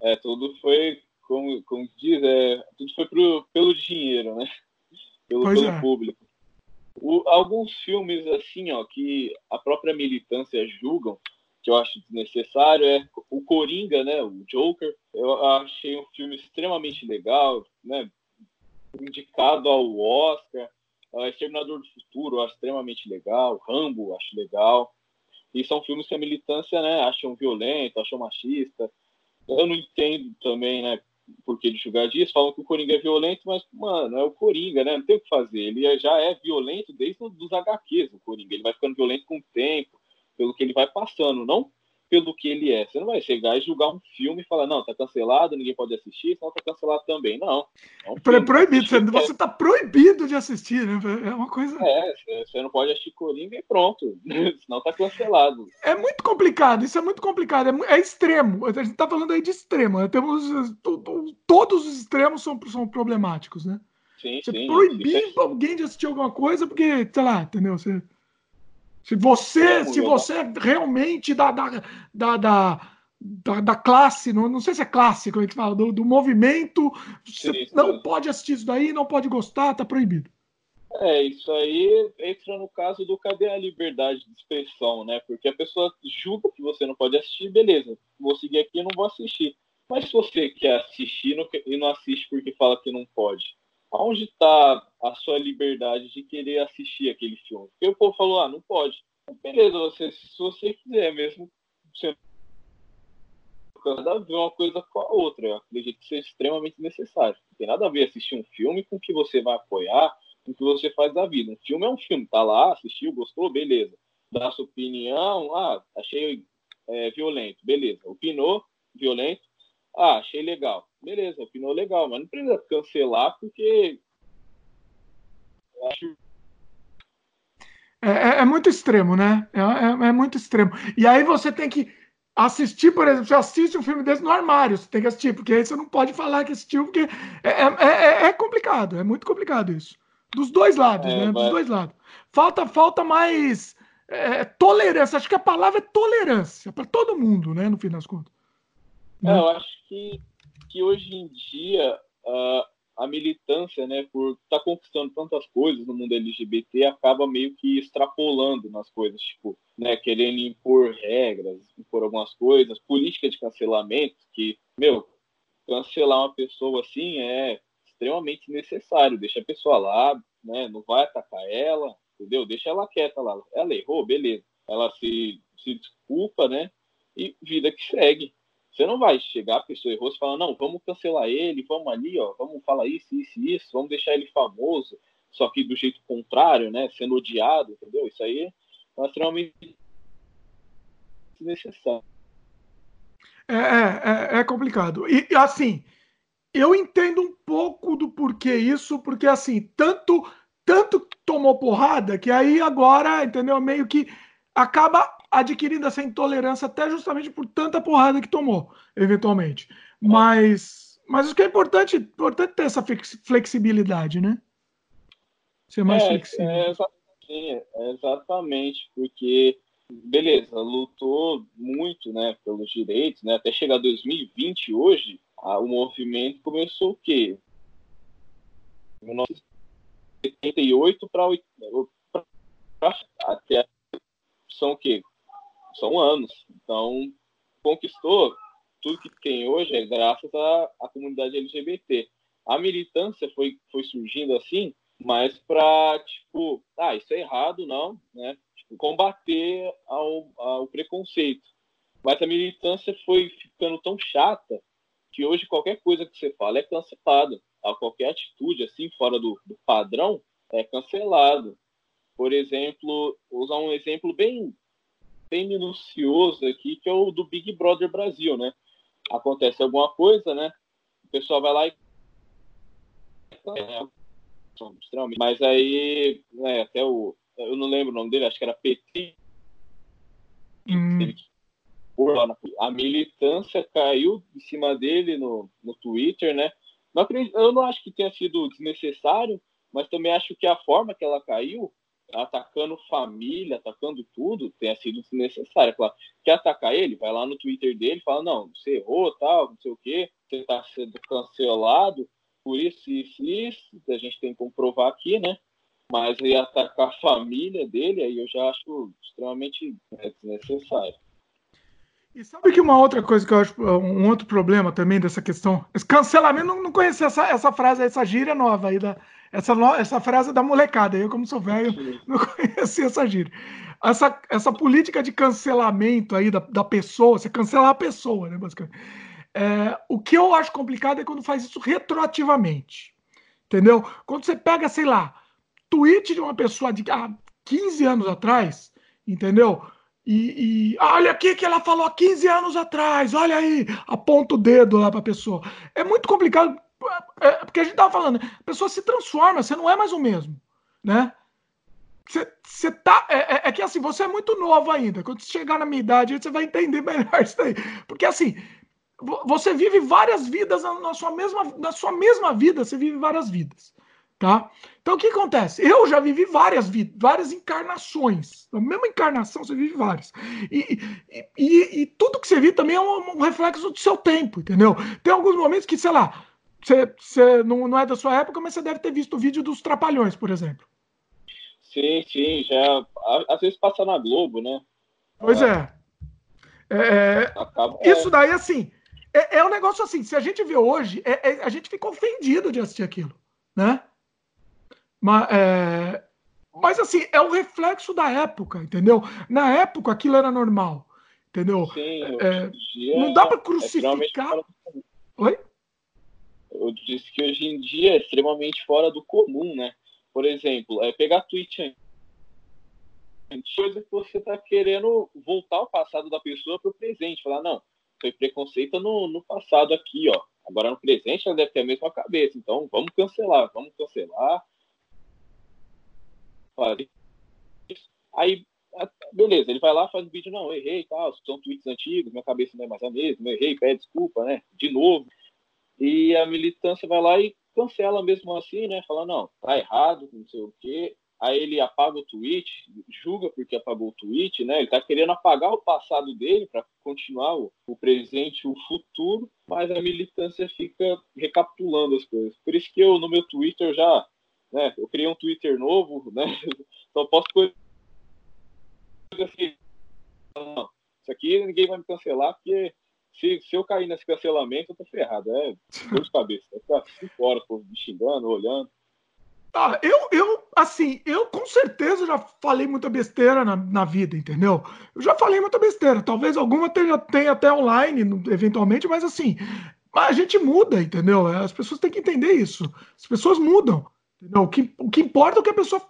É, tudo foi, como, como diz, é, tudo foi pro, pelo dinheiro, né? Pelo, pelo é. público. O, alguns filmes, assim, ó, que a própria militância julgam, que eu acho desnecessário, é o Coringa, né? O Joker. Eu achei um filme extremamente legal, né? Indicado ao Oscar. Uh, Exterminador do Futuro, eu acho extremamente legal. Rambo, acho legal. E são filmes que a militância, né, acham violento, acham machista. Eu não entendo também, né, por que julgar disso. Falam que o Coringa é violento, mas, mano, é o Coringa, né? Não tem o que fazer. Ele já é violento desde os HQs, o Coringa. Ele vai ficando violento com o tempo, pelo que ele vai passando, não pelo que ele é. Você não vai chegar e julgar um filme e falar, não, tá cancelado, ninguém pode assistir, senão tá cancelado também. Não. É um filme, proibido, você, você tá proibido de assistir, né? É uma coisa. É, você não pode assistir Coringa e pronto. senão tá cancelado. É muito complicado, isso é muito complicado, é, é extremo. A gente tá falando aí de extremo. Né? Temos. Todos os extremos são, são problemáticos, né? Sim, você sim, proibir sim. alguém de assistir alguma coisa, porque, sei lá, entendeu? Você se você, se você é realmente da, da, da, da, da, classe, não, não sei se é clássico, a gente fala, do, do movimento, você não pode assistir isso daí, não pode gostar, tá proibido. É, isso aí entra no caso do cadê a liberdade de expressão, né? Porque a pessoa julga que você não pode assistir, beleza, vou seguir aqui e não vou assistir. Mas se você quer assistir e não assiste porque fala que não pode, Onde está a sua liberdade de querer assistir aquele filme? Porque o povo falou, ah, não pode. Beleza, você, se você quiser mesmo, você nada a ver uma coisa com a outra. Eu acredito que seja extremamente necessário. Não tem nada a ver assistir um filme com o que você vai apoiar, com o que você faz da vida. Um filme é um filme, tá lá, assistiu, gostou, beleza. Dá sua opinião, ah, achei é, violento, beleza. Opinou, violento, ah, achei legal. Beleza, opinou legal, mas não precisa cancelar porque. Acho... É, é, é, muito extremo, né? É, é, é, muito extremo. E aí você tem que assistir, por exemplo, você assiste um filme desse no armário, você tem que assistir, porque aí você não pode falar que assistiu, porque é, é, é complicado, é muito complicado isso. Dos dois lados, né? Mas... Dos dois lados. Falta, falta mais tolerância. Acho que a palavra é tolerância para todo mundo, né? No fim das contas. É, eu acho que, que hoje em dia uh, a militância, né, por estar tá conquistando tantas coisas no mundo LGBT, acaba meio que extrapolando nas coisas, tipo, né, querendo impor regras, impor algumas coisas, política de cancelamento, que, meu, cancelar uma pessoa assim é extremamente necessário, deixa a pessoa lá, né, não vai atacar ela, entendeu? Deixa ela quieta lá. Ela errou, beleza. Ela se, se desculpa, né? E vida que segue. Você não vai chegar, a pessoa errou, e falar, não, vamos cancelar ele, vamos ali, ó, vamos falar isso, isso, isso, vamos deixar ele famoso, só que do jeito contrário, né, sendo odiado, entendeu? Isso aí é extremamente necessário. É, é, é, é complicado. E, assim, eu entendo um pouco do porquê isso, porque assim, tanto tanto tomou porrada que aí agora, entendeu? Meio que acaba adquirindo essa intolerância até justamente por tanta porrada que tomou, eventualmente. Mas, mas o que é importante, importante ter essa flexibilidade, né? Ser mais é, flexível. É, sim, é exatamente, porque beleza, lutou muito, né, pelos direitos, né, até chegar 2020 hoje, a, o movimento começou o quê? 1978 para até são o quê? São anos. Então, conquistou tudo que tem hoje é graças à, à comunidade LGBT. A militância foi, foi surgindo assim, mas para, tipo, ah, isso é errado, não, né? Tipo, combater ao, ao preconceito. Mas a militância foi ficando tão chata que hoje qualquer coisa que você fala é cancelada. Qualquer atitude, assim, fora do, do padrão, é cancelado. Por exemplo, usar um exemplo bem bem minucioso aqui, que é o do Big Brother Brasil, né? Acontece alguma coisa, né? O pessoal vai lá e. É, mas aí, né, até o. Eu não lembro o nome dele, acho que era PT. Hum. A militância caiu em cima dele no, no Twitter, né? Não acredito, eu não acho que tenha sido desnecessário, mas também acho que a forma que ela caiu atacando família, atacando tudo, tenha sido desnecessário. Claro, quer atacar ele? Vai lá no Twitter dele fala, não, você errou, tal, não sei o quê, você está sendo cancelado por isso, isso, isso, a gente tem que comprovar aqui, né? Mas aí atacar a família dele, aí eu já acho extremamente desnecessário. E sabe que uma outra coisa que eu acho, um outro problema também dessa questão, cancelamento, não, não conhecia essa, essa frase, essa gíria nova aí da, essa, essa frase é da molecada. Eu, como sou velho, não conhecia essa gíria. Essa, essa política de cancelamento aí da, da pessoa, você cancelar a pessoa, né, basicamente. É, o que eu acho complicado é quando faz isso retroativamente. Entendeu? Quando você pega, sei lá, tweet de uma pessoa de ah, 15 anos atrás, entendeu? E, e, olha aqui que ela falou há 15 anos atrás, olha aí, aponta o dedo lá para a pessoa. É muito complicado é, é, porque a gente tava falando, a pessoa se transforma, você não é mais o mesmo, né? Você, tá. É, é, é, que assim, você é muito novo ainda. Quando você chegar na minha idade, você vai entender melhor isso daí. Porque assim, você vive várias vidas na sua mesma, na sua mesma vida, você vive várias vidas. Tá? Então o que acontece? Eu já vivi várias vidas, várias encarnações. A mesma encarnação você vive várias. E, e, e, e tudo que você vive também é um, um reflexo do seu tempo, entendeu? Tem alguns momentos que, sei lá, você, você não, não é da sua época, mas você deve ter visto o vídeo dos Trapalhões, por exemplo. Sim, sim, já. Às vezes passa na Globo, né? Pois é. é, é Acaba, isso daí, assim, é, é um negócio assim, se a gente vê hoje, é, é, a gente fica ofendido de assistir aquilo, né? Mas, é, mas assim, é o reflexo da época, entendeu? Na época aquilo era normal. entendeu? Sim, É, não dá para é crucificar. Oi? Eu disse que hoje em dia é extremamente fora do comum, né? Por exemplo, é pegar tweet coisa que você tá querendo voltar o passado da pessoa pro presente. Falar, não, foi preconceito no, no passado aqui, ó. Agora no presente ela deve ter a mesma cabeça. Então vamos cancelar, vamos cancelar. Aí, beleza, ele vai lá, faz um vídeo, não, errei e tal, são tweets antigos, minha cabeça não é mais a mesma, errei, pede desculpa, né? De novo. E a militância vai lá e cancela mesmo assim, né? Fala, não, tá errado, não sei o quê. Aí ele apaga o tweet, julga porque apagou o tweet, né? Ele tá querendo apagar o passado dele para continuar o, o presente o futuro, mas a militância fica recapitulando as coisas. Por isso que eu, no meu Twitter, já, né? Eu criei um Twitter novo, né? Só posto coisas assim. Não, isso aqui ninguém vai me cancelar, porque se, se eu cair nesse cancelamento, eu tô ferrado. É de cabeça. Vai ficar cinco horas me xingando, olhando. Ah, eu, eu, assim, eu com certeza já falei muita besteira na, na vida, entendeu? Eu já falei muita besteira. Talvez alguma tenha, tenha até online, eventualmente, mas assim, a gente muda, entendeu? As pessoas têm que entender isso. As pessoas mudam, entendeu? O que, o que importa é o que a pessoa.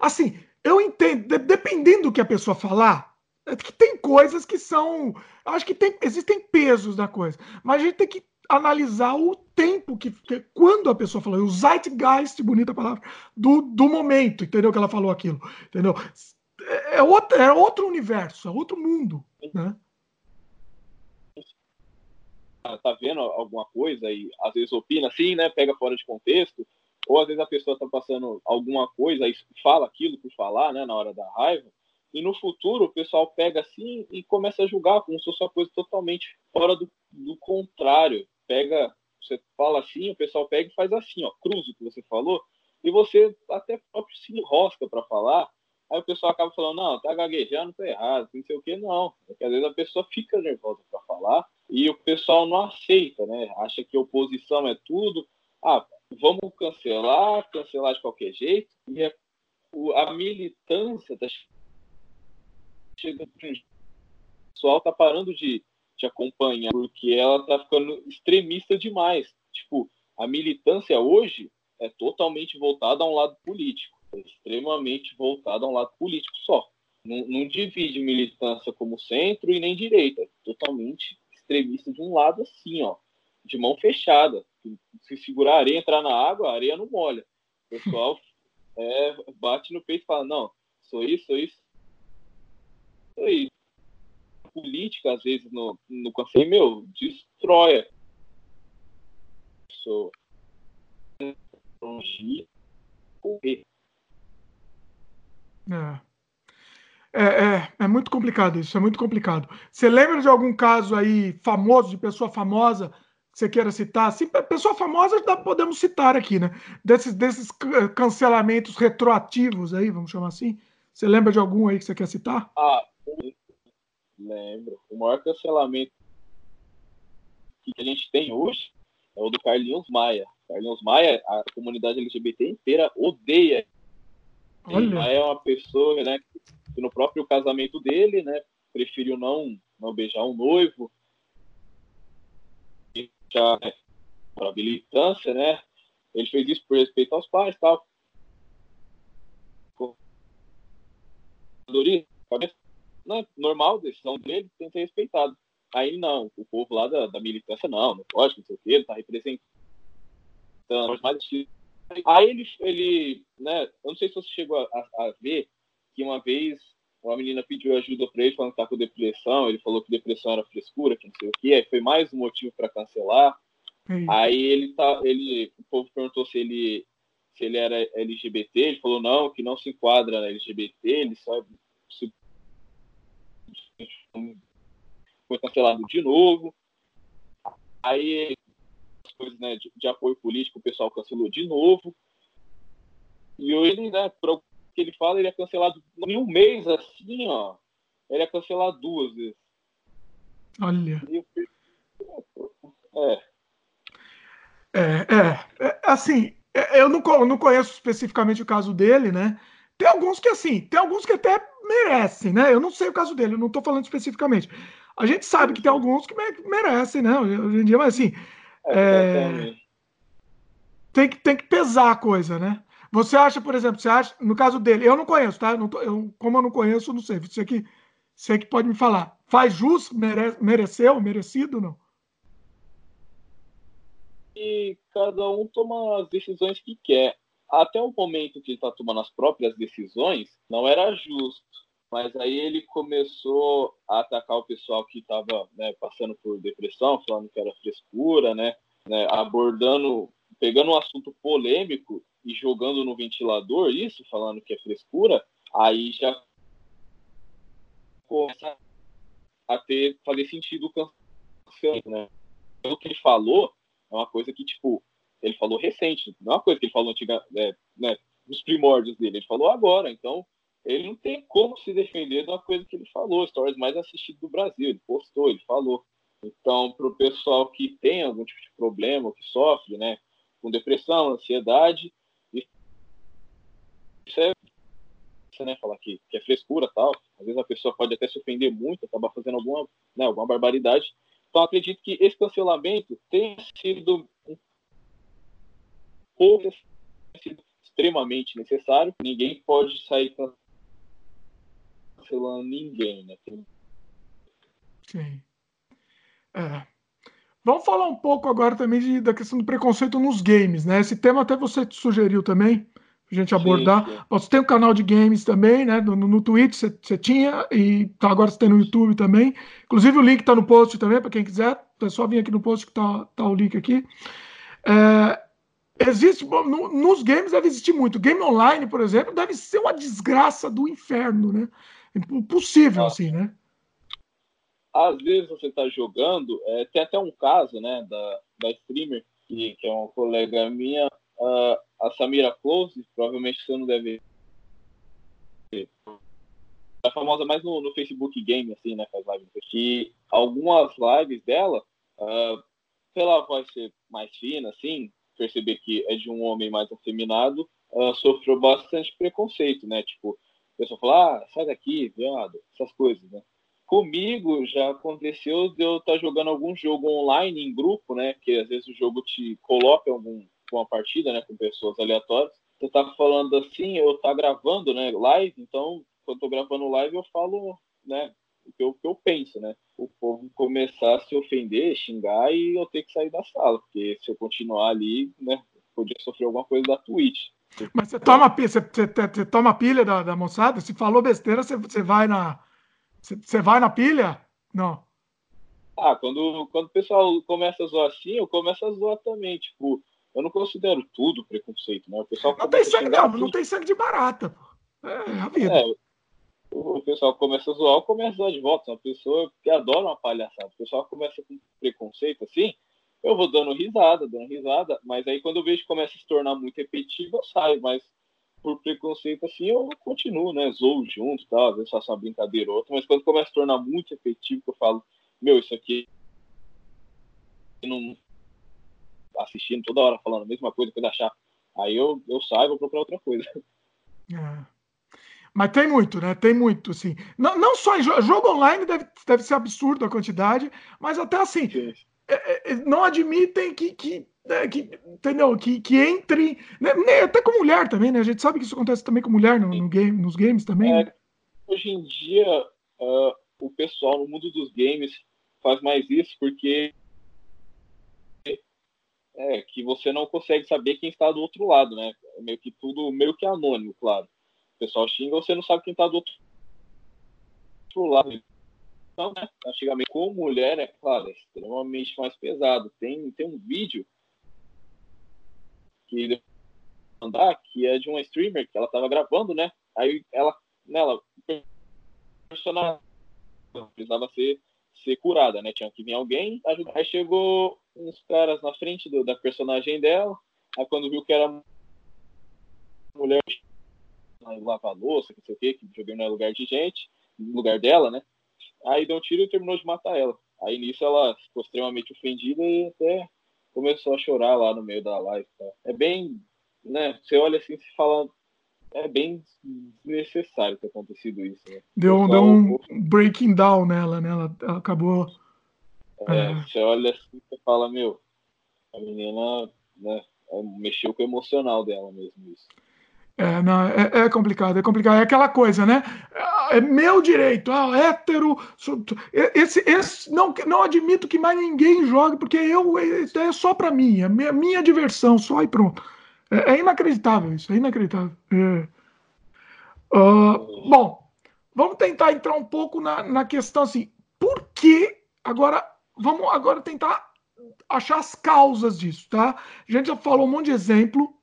Assim, eu entendo, de- dependendo do que a pessoa falar, é que tem coisas que são. Acho que tem, existem pesos da coisa, mas a gente tem que analisar o tempo que, que- quando a pessoa falou, o zeitgeist, bonita palavra, do, do momento, entendeu? Que ela falou aquilo, entendeu? É, é outro, é outro universo, é outro mundo, né? tá vendo alguma coisa e às vezes opina assim, né? Pega fora de contexto, ou às vezes a pessoa tá passando alguma coisa e fala aquilo por falar, né? Na hora da raiva. E no futuro o pessoal pega assim e começa a julgar como se fosse uma coisa totalmente fora do, do contrário. Pega, você fala assim, o pessoal pega e faz assim, ó, cruza o que você falou, e você até próprio se enrosca para falar. Aí o pessoal acaba falando, não, tá gaguejando, tá errado, não sei o que, não. Porque às vezes a pessoa fica nervosa para falar e o pessoal não aceita, né? Acha que oposição é tudo. Ah, vamos cancelar, cancelar de qualquer jeito. E é- a militância tá chegando. O pessoal tá parando de, de acompanhar, porque ela tá ficando extremista demais. Tipo, a militância hoje é totalmente voltada a um lado político. É extremamente voltada a um lado político só. Não, não divide militância como centro e nem direita. É Totalmente extremista de um lado assim, ó. De mão fechada. Se segurar a areia, entrar na água, a areia não molha. O pessoal é, bate no peito e fala, não, sou isso, sou isso. Isso. Política, às vezes, no, no conselho, meu, destrói a pessoa. Correr. É. É, é, é muito complicado isso, é muito complicado. Você lembra de algum caso aí famoso, de pessoa famosa, que você queira citar? Sim, pe- pessoa famosa dá, podemos citar aqui, né? Desses, desses ca- cancelamentos retroativos aí, vamos chamar assim. Você lembra de algum aí que você quer citar? Ah, lembro. O maior cancelamento que a gente tem hoje é o do Carlinhos Maia. Carlinhos Maia, a comunidade LGBT inteira odeia. Maia é uma pessoa, né, que no próprio casamento dele, né, preferiu não, não beijar um noivo. Já, né, para militância, né, ele fez isso por respeito aos pais, tal. Cabeça né, normal, decisão dele, tem que ser respeitado. Aí não, o povo lá da, da militância, não, não pode, não sei o que, ele tá representando. Mas, aí ele, ele, né, eu não sei se você chegou a, a, a ver que uma vez uma menina pediu ajuda para ele, falando que tá com depressão, ele falou que depressão era frescura, que não sei o que, aí foi mais um motivo para cancelar. Aí. Aí ele tá, ele, o povo perguntou se ele, se ele era LGBT, ele falou não, que não se enquadra na LGBT, ele só se foi cancelado de novo. Aí as coisas né, de, de, apoio político o pessoal cancelou de novo. E ele, né, por o que ele fala, ele é cancelado em um mês assim, ó. Ele é cancelado duas vezes. Olha. É. É, é, é assim, eu não, não conheço especificamente o caso dele, né? Tem alguns que, assim, tem alguns que até merecem, né? Eu não sei o caso dele, eu não tô falando especificamente. A gente sabe que tem alguns que merecem, né? Hoje em dia, mas assim. É, é, tem, que, tem que pesar a coisa, né? Você acha, por exemplo, você acha, no caso dele, eu não conheço, tá? Eu não tô, eu, como eu não conheço, não sei. Você que, você que pode me falar. Faz jus? Mere, mereceu? Merecido não? E cada um toma as decisões que quer. Até o momento que ele está tomando as próprias decisões, não era justo. Mas aí ele começou a atacar o pessoal que estava né, passando por depressão, falando que era frescura, né, né, abordando, pegando um assunto polêmico e jogando no ventilador isso, falando que é frescura, aí já começa a ter, fazer sentido o cancelamento, né? O que ele falou é uma coisa que, tipo, ele falou recente, não é uma coisa que ele falou antiga, é, né, nos primórdios dele, ele falou agora, então ele não tem como se defender de uma coisa que ele falou, stories mais assistidas do Brasil, ele postou, ele falou. Então, para o pessoal que tem algum tipo de problema, que sofre, né, com depressão, ansiedade, isso é né, falar que, que é frescura tal. Às vezes a pessoa pode até se ofender muito, acabar fazendo alguma, né, alguma barbaridade. Então acredito que esse cancelamento tem sido sido extremamente necessário. Ninguém pode sair cancelando ninguém, né? Sim. É. Vamos falar um pouco agora também de, da questão do preconceito nos games, né? Esse tema até você sugeriu também a gente abordar. Sim, sim. Você tem um canal de games também, né? No, no Twitch você, você tinha, e tá, agora você tem no YouTube também. Inclusive o link está no post também, para quem quiser. É só vir aqui no post que tá, tá o link aqui. É, existe, no, nos games deve existir muito. Game online, por exemplo, deve ser uma desgraça do inferno, né? Impossível, assim, né? Às vezes você está jogando, é, tem até um caso, né, da, da streamer, que, que é uma colega minha, uh, a Samira Close, provavelmente você não deve é famosa mais no, no, Facebook Game, assim, né? Faz lives. Que algumas lives dela, uh, pela voz ser mais fina, assim, perceber que é de um homem mais afeminado, uh, sofreu bastante preconceito, né? Tipo, a pessoa fala, ah, sai daqui, viado, essas coisas, né? Comigo já aconteceu de eu estar tá jogando algum jogo online em grupo, né? Que às vezes o jogo te coloca algum uma partida, né, com pessoas aleatórias. Você tá falando assim, eu tá gravando, né, live, então quando eu tô gravando live eu falo, né, o que eu, o que eu penso, né? O povo começar a se ofender, xingar e eu ter que sair da sala, porque se eu continuar ali, né, podia sofrer alguma coisa da Twitch. Mas você toma, você, você, você toma pilha da, da moçada? Se falou besteira, você, você vai na. Você, você vai na pilha? Não. Ah, quando, quando o pessoal começa a zoar assim, eu começo a zoar também. Tipo, eu não considero tudo preconceito, né? O pessoal não tem sangue, não, não tem sangue de barata, pô. É a vida. É, o pessoal começa a zoar, eu começo a zoar de volta. Uma pessoa que adora uma palhaçada. O pessoal começa com preconceito assim, eu vou dando risada, dando risada, mas aí quando eu vejo que começa a se tornar muito repetitivo, eu saio, mas por preconceito assim, eu continuo, né? Zoo junto, tal, às vezes faço uma brincadeira ou outra, mas quando começa a se tornar muito repetitivo, eu falo, meu, isso aqui não, assistindo toda hora falando a mesma coisa, coisa chata. Aí eu, eu saio e vou procurar outra coisa. É. Mas tem muito, né? Tem muito, assim. Não, não só em jogo, jogo online deve, deve ser absurdo a quantidade, mas até assim, é, é, é, não admitem que, que, é, que entendeu? Que, que entre, né? até com mulher também, né? A gente sabe que isso acontece também com mulher no, no game, nos games também. É, né? Hoje em dia, uh, o pessoal no mundo dos games faz mais isso porque é, que você não consegue saber quem está do outro lado, né? É meio que tudo meio que anônimo, claro. Pessoal xinga, você não sabe quem está do outro, lado. Então, né, antigamente, com mulher, é claro, é extremamente mais pesado. Tem, tem um vídeo que andar que é de uma streamer que ela estava gravando, né? Aí ela, nela, personagem precisava ser ser curada, né? Tinha que vir alguém ajudar. Aí chegou uns caras na frente do, da personagem dela. Aí quando viu que era mulher lavar louça, não sei o que, que joguei no lugar de gente, no lugar dela, né? Aí deu um tiro e terminou de matar ela. Aí nisso ela ficou extremamente ofendida e até começou a chorar lá no meio da live. Tá? É bem, né? Você olha assim e fala, é bem necessário ter acontecido isso. Né? Deu, deu um breaking down nela, né? Ela, ela acabou. É, é, Você olha assim e fala, meu, a menina né, mexeu com o emocional dela mesmo isso. É, não, é, é, complicado, é complicado. É aquela coisa, né? É meu direito, ah, hétero. Esse, esse, não, não admito que mais ninguém jogue, porque eu é só para mim, é minha, minha diversão, só e pronto. É, é inacreditável isso, é inacreditável. É. Uh, bom, vamos tentar entrar um pouco na, na questão assim, por que agora vamos agora tentar achar as causas disso, tá? A gente já falou um monte de exemplo,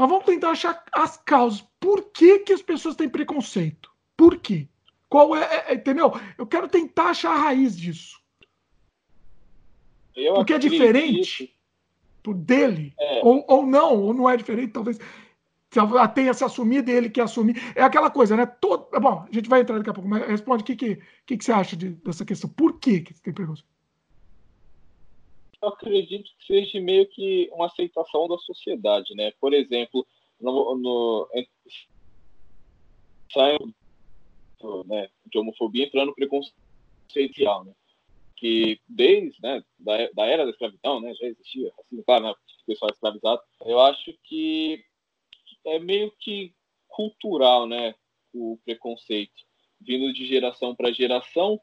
mas vamos tentar achar as causas. Por que, que as pessoas têm preconceito? Por quê? Qual é, é, é entendeu? Eu quero tentar achar a raiz disso. Eu Porque é diferente por dele, é. Ou, ou não, ou não é diferente, talvez tenha se assumido e ele que assumir. É aquela coisa, né? Todo... Bom, a gente vai entrar daqui a pouco, mas responde o que, que, que, que você acha de, dessa questão. Por que, que você tem preconceito? Eu acredito que seja meio que uma aceitação da sociedade, né? Por exemplo, no, no saindo né, de homofobia entrando no preconceito né? que desde né, da, da, era da escravidão, né, já existia racismo, claro, né, pessoal escravizado, eu acho que é meio que cultural, né, o preconceito, vindo de geração para geração,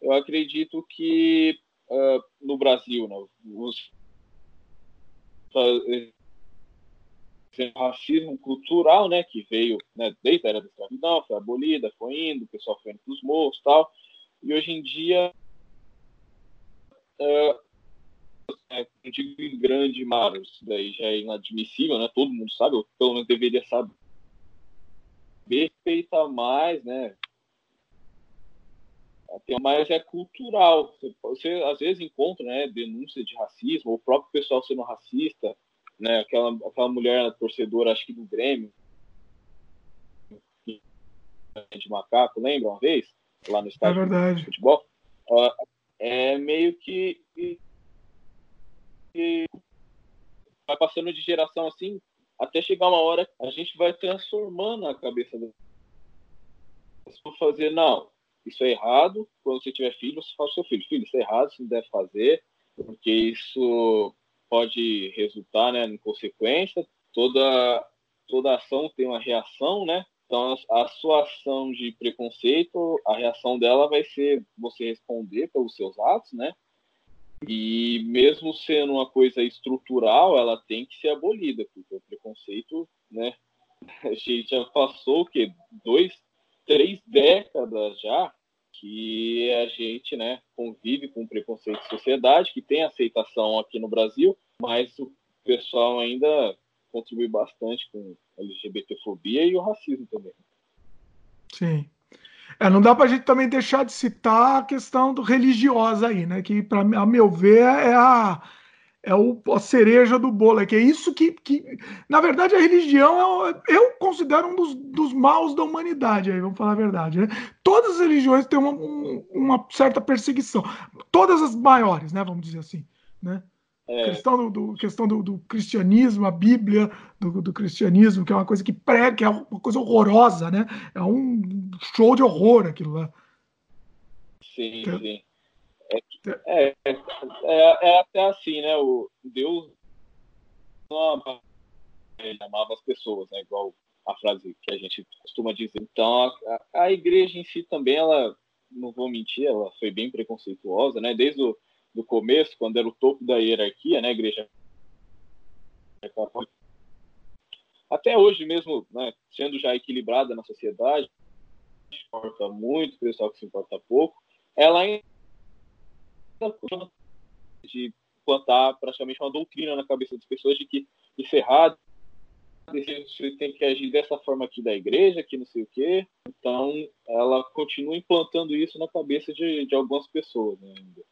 eu acredito que uh, no Brasil, né, os racismo cultural, né, que veio né, desde a era da escravidão, foi abolida, foi indo, o pessoal foi indo para os morros tal, e hoje em dia uh, é, digo em grande mar, isso daí já é inadmissível, né? Todo mundo sabe, ou pelo menos deveria saber. Respeita mais, né? Mas é cultural. Você, você às vezes encontra né, denúncia de racismo, o próprio pessoal sendo racista, né? Aquela, aquela mulher torcedora, acho que do Grêmio, de macaco, lembra uma vez? Lá no estádio é de futebol. É meio que, que, vai passando de geração assim, até chegar uma hora a gente vai transformando a cabeça do fazer, não, isso é errado, quando você tiver filho, você fala ao seu filho, filho, isso é errado, você não deve fazer, porque isso pode resultar né, em consequência, toda, toda ação tem uma reação, né? Então, a sua ação de preconceito, a reação dela vai ser você responder pelos seus atos, né? E mesmo sendo uma coisa estrutural, ela tem que ser abolida, porque o preconceito, né? A gente já passou o quê? Dois, três décadas já que a gente, né, convive com preconceito de sociedade, que tem aceitação aqui no Brasil, mas o pessoal ainda contribui bastante com a LGBTfobia e o racismo também. Sim. É, não dá para a gente também deixar de citar a questão do religiosa aí, né? Que, para a meu ver, é a, é o, a cereja do bolo. É que é isso que, que na verdade, a religião é, eu considero um dos, dos maus da humanidade, aí, vamos falar a verdade. Né? Todas as religiões têm uma, uma certa perseguição. Todas as maiores, né? Vamos dizer assim. Né? É. Questão, do, do questão do, do, cristianismo, a Bíblia do, do, cristianismo, que é uma coisa que prega, que é uma coisa horrorosa, né? É um show de horror aquilo lá. Sim, é. sim. É, é, é, é, até assim, né? O Deus não amava, ele amava as pessoas, né? Igual a frase que a gente costuma dizer. Então, a, a igreja em si também, ela, não vou mentir, ela foi bem preconceituosa, né? Desde o do começo, quando era o topo da hierarquia, né, igreja até hoje mesmo, né, sendo já equilibrada na sociedade, importa muito, o pessoal que se importa pouco, ela ainda de plantar praticamente uma doutrina na cabeça das pessoas de que isso é errado, você tem que agir dessa forma aqui da igreja, que não sei o quê. Então, ela continua implantando isso na cabeça de, de algumas pessoas né, ainda.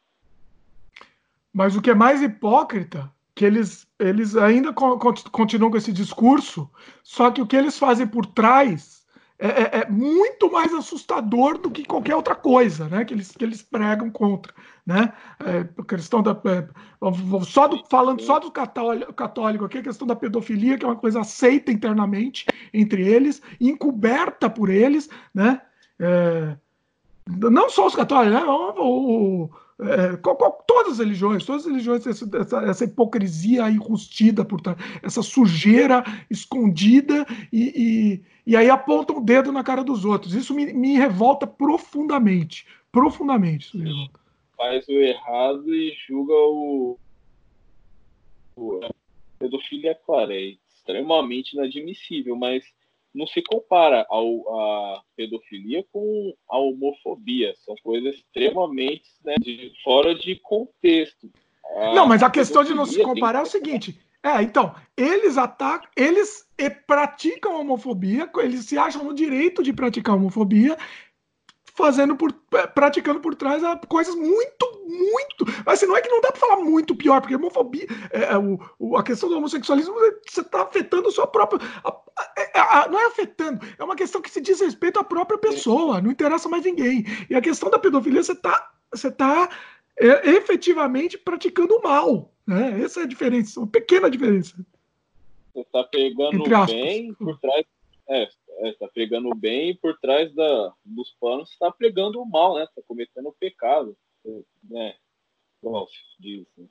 Mas o que é mais hipócrita, que eles, eles ainda continuam com esse discurso, só que o que eles fazem por trás é, é, é, muito mais assustador do que qualquer outra coisa, né? Que eles, que eles pregam contra, né? É, a questão da é, só do, falando só do católico, católico aqui, a questão da pedofilia que é uma coisa aceita internamente entre eles, encoberta por eles, né? É, não só os católicos, né? O, o, é, qual, qual, todas as religiões, todas as religiões, essa, essa, hipocrisia enrustida por trás, essa sujeira escondida e, e, e, aí apontam o dedo na cara dos outros. Isso me, me revolta profundamente. Profundamente. Isso me revolta. Faz o errado e julga o. o pedofilia, claro, é extremamente inadmissível, mas não se compara ao, a pedofilia com a homofobia. São coisas extremamente né, de, fora de contexto. A não, mas a questão de não se comparar é o seguinte. É, então, eles atacam, eles praticam homofobia, eles se acham no direito de praticar homofobia, fazendo por praticando por trás coisas muito, muito. Assim, não é que não dá para falar muito pior, porque a homofobia, é, é, o, o, a questão do homossexualismo, você está afetando a sua própria. A, a, não é afetando, é uma questão que se diz respeito à própria pessoa, não interessa mais ninguém. E a questão da pedofilia, você está você tá, é, efetivamente praticando o mal. Né? Essa é a diferença, uma pequena diferença. Você está pegando bem por trás. É, é, tá pregando bem e por trás da, dos panos está pregando o mal, né? Está cometendo o pecado. Né? Igual diz. Né?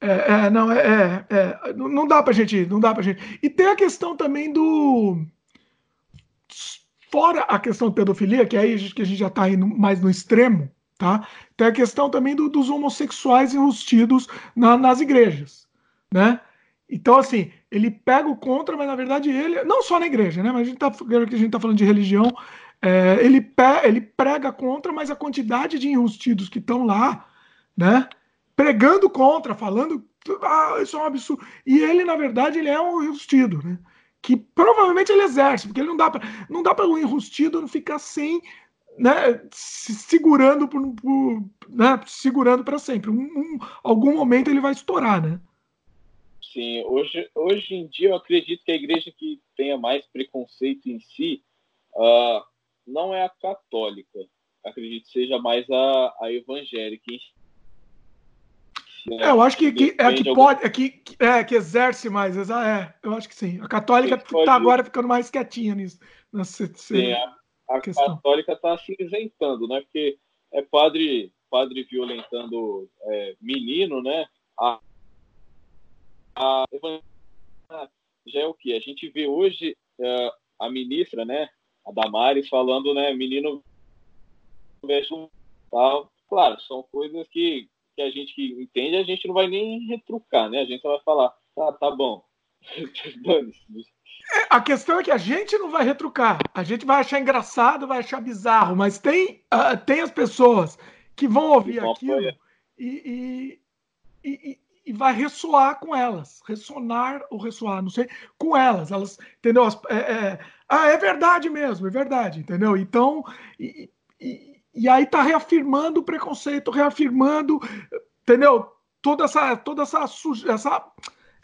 É, é, não, é, é, é, não dá pra gente, não dá pra gente. E tem a questão também do fora a questão da pedofilia, que é aí que a gente já está indo mais no extremo, tá? Tem a questão também do, dos homossexuais enrustidos na, nas igrejas, né? Então, assim, ele pega o contra, mas na verdade ele, não só na igreja, né? Mas a gente tá, que a gente tá falando de religião, é, ele, pe, ele prega contra, mas a quantidade de enrustidos que estão lá, né? Pregando contra, falando, ah, isso é um absurdo. E ele, na verdade, ele é um enrustido, né? Que provavelmente ele exerce, porque ele não dá para não dá para o enrustido não ficar sem né, se segurando por, por né, segurando para sempre. Um, um, algum momento ele vai estourar, né? Sim, hoje, hoje em dia eu acredito que a igreja que tenha mais preconceito em si uh, não é a católica. Acredito que seja mais a, a evangélica em. Né? É, eu acho que, que é que pode, é que, é que exerce mais, é, eu acho que sim. A católica está agora ficando mais quietinha nisso. Nessa, sim, a, a católica está se isentando, né? Porque é padre, padre violentando é, menino, né? A, a já é o que a gente vê hoje uh, a ministra, né, a Damares falando, né, menino tal. Claro, são coisas que, que a gente que entende, a gente não vai nem retrucar, né? A gente vai falar, tá, tá bom. A questão é que a gente não vai retrucar. A gente vai achar engraçado, vai achar bizarro, mas tem, uh, tem as pessoas que vão ouvir aquilo e, e, e, e vai ressoar com elas, ressonar ou ressoar, não sei, com elas, elas, entendeu? É, é, ah, é verdade mesmo, é verdade, entendeu? Então, e, e, e aí tá reafirmando o preconceito, reafirmando, entendeu? Toda essa, toda essa, essa,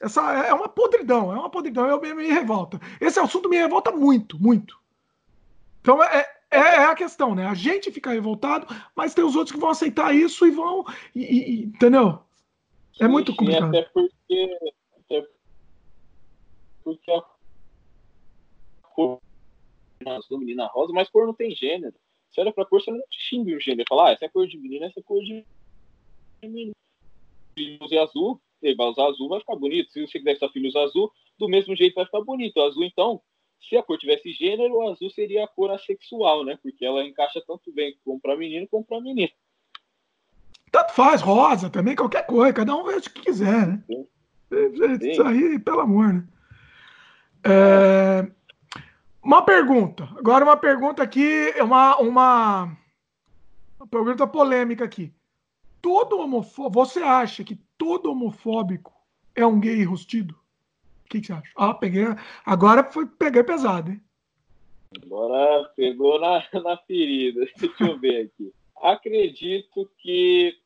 essa é uma podridão, é uma podridão, eu me, me revolta. Esse assunto me revolta muito, muito. Então é, é, é, a questão, né? A gente fica revoltado, mas tem os outros que vão aceitar isso e vão, e, e, entendeu? É muito sim, complicado. Até porque, até porque a cor do menina rosa, mas cor não tem gênero. Você olha pra cor, você não distingue o gênero. Fala, ah, essa é cor de menina, essa é cor de menino. Se usar azul, ele vai usar azul, vai ficar bonito. Se você quiser seu filho use azul, do mesmo jeito vai ficar bonito. O azul, então, se a cor tivesse gênero, o azul seria a cor assexual, né? Porque ela encaixa tanto bem como para menino como para menina. Tanto faz, rosa também, qualquer coisa, cada um vê o que quiser, né? Sim. Isso aí, pelo amor, né? É... Uma pergunta. Agora uma pergunta aqui, uma, uma, uma pergunta polêmica aqui. Todo homofóbico, você acha que todo homofóbico é um gay enrustido? O que, que, você acha? Ah, peguei. Agora foi, peguei pesado, hein? Agora pegou na, na ferida. Deixa eu ver aqui. Acredito que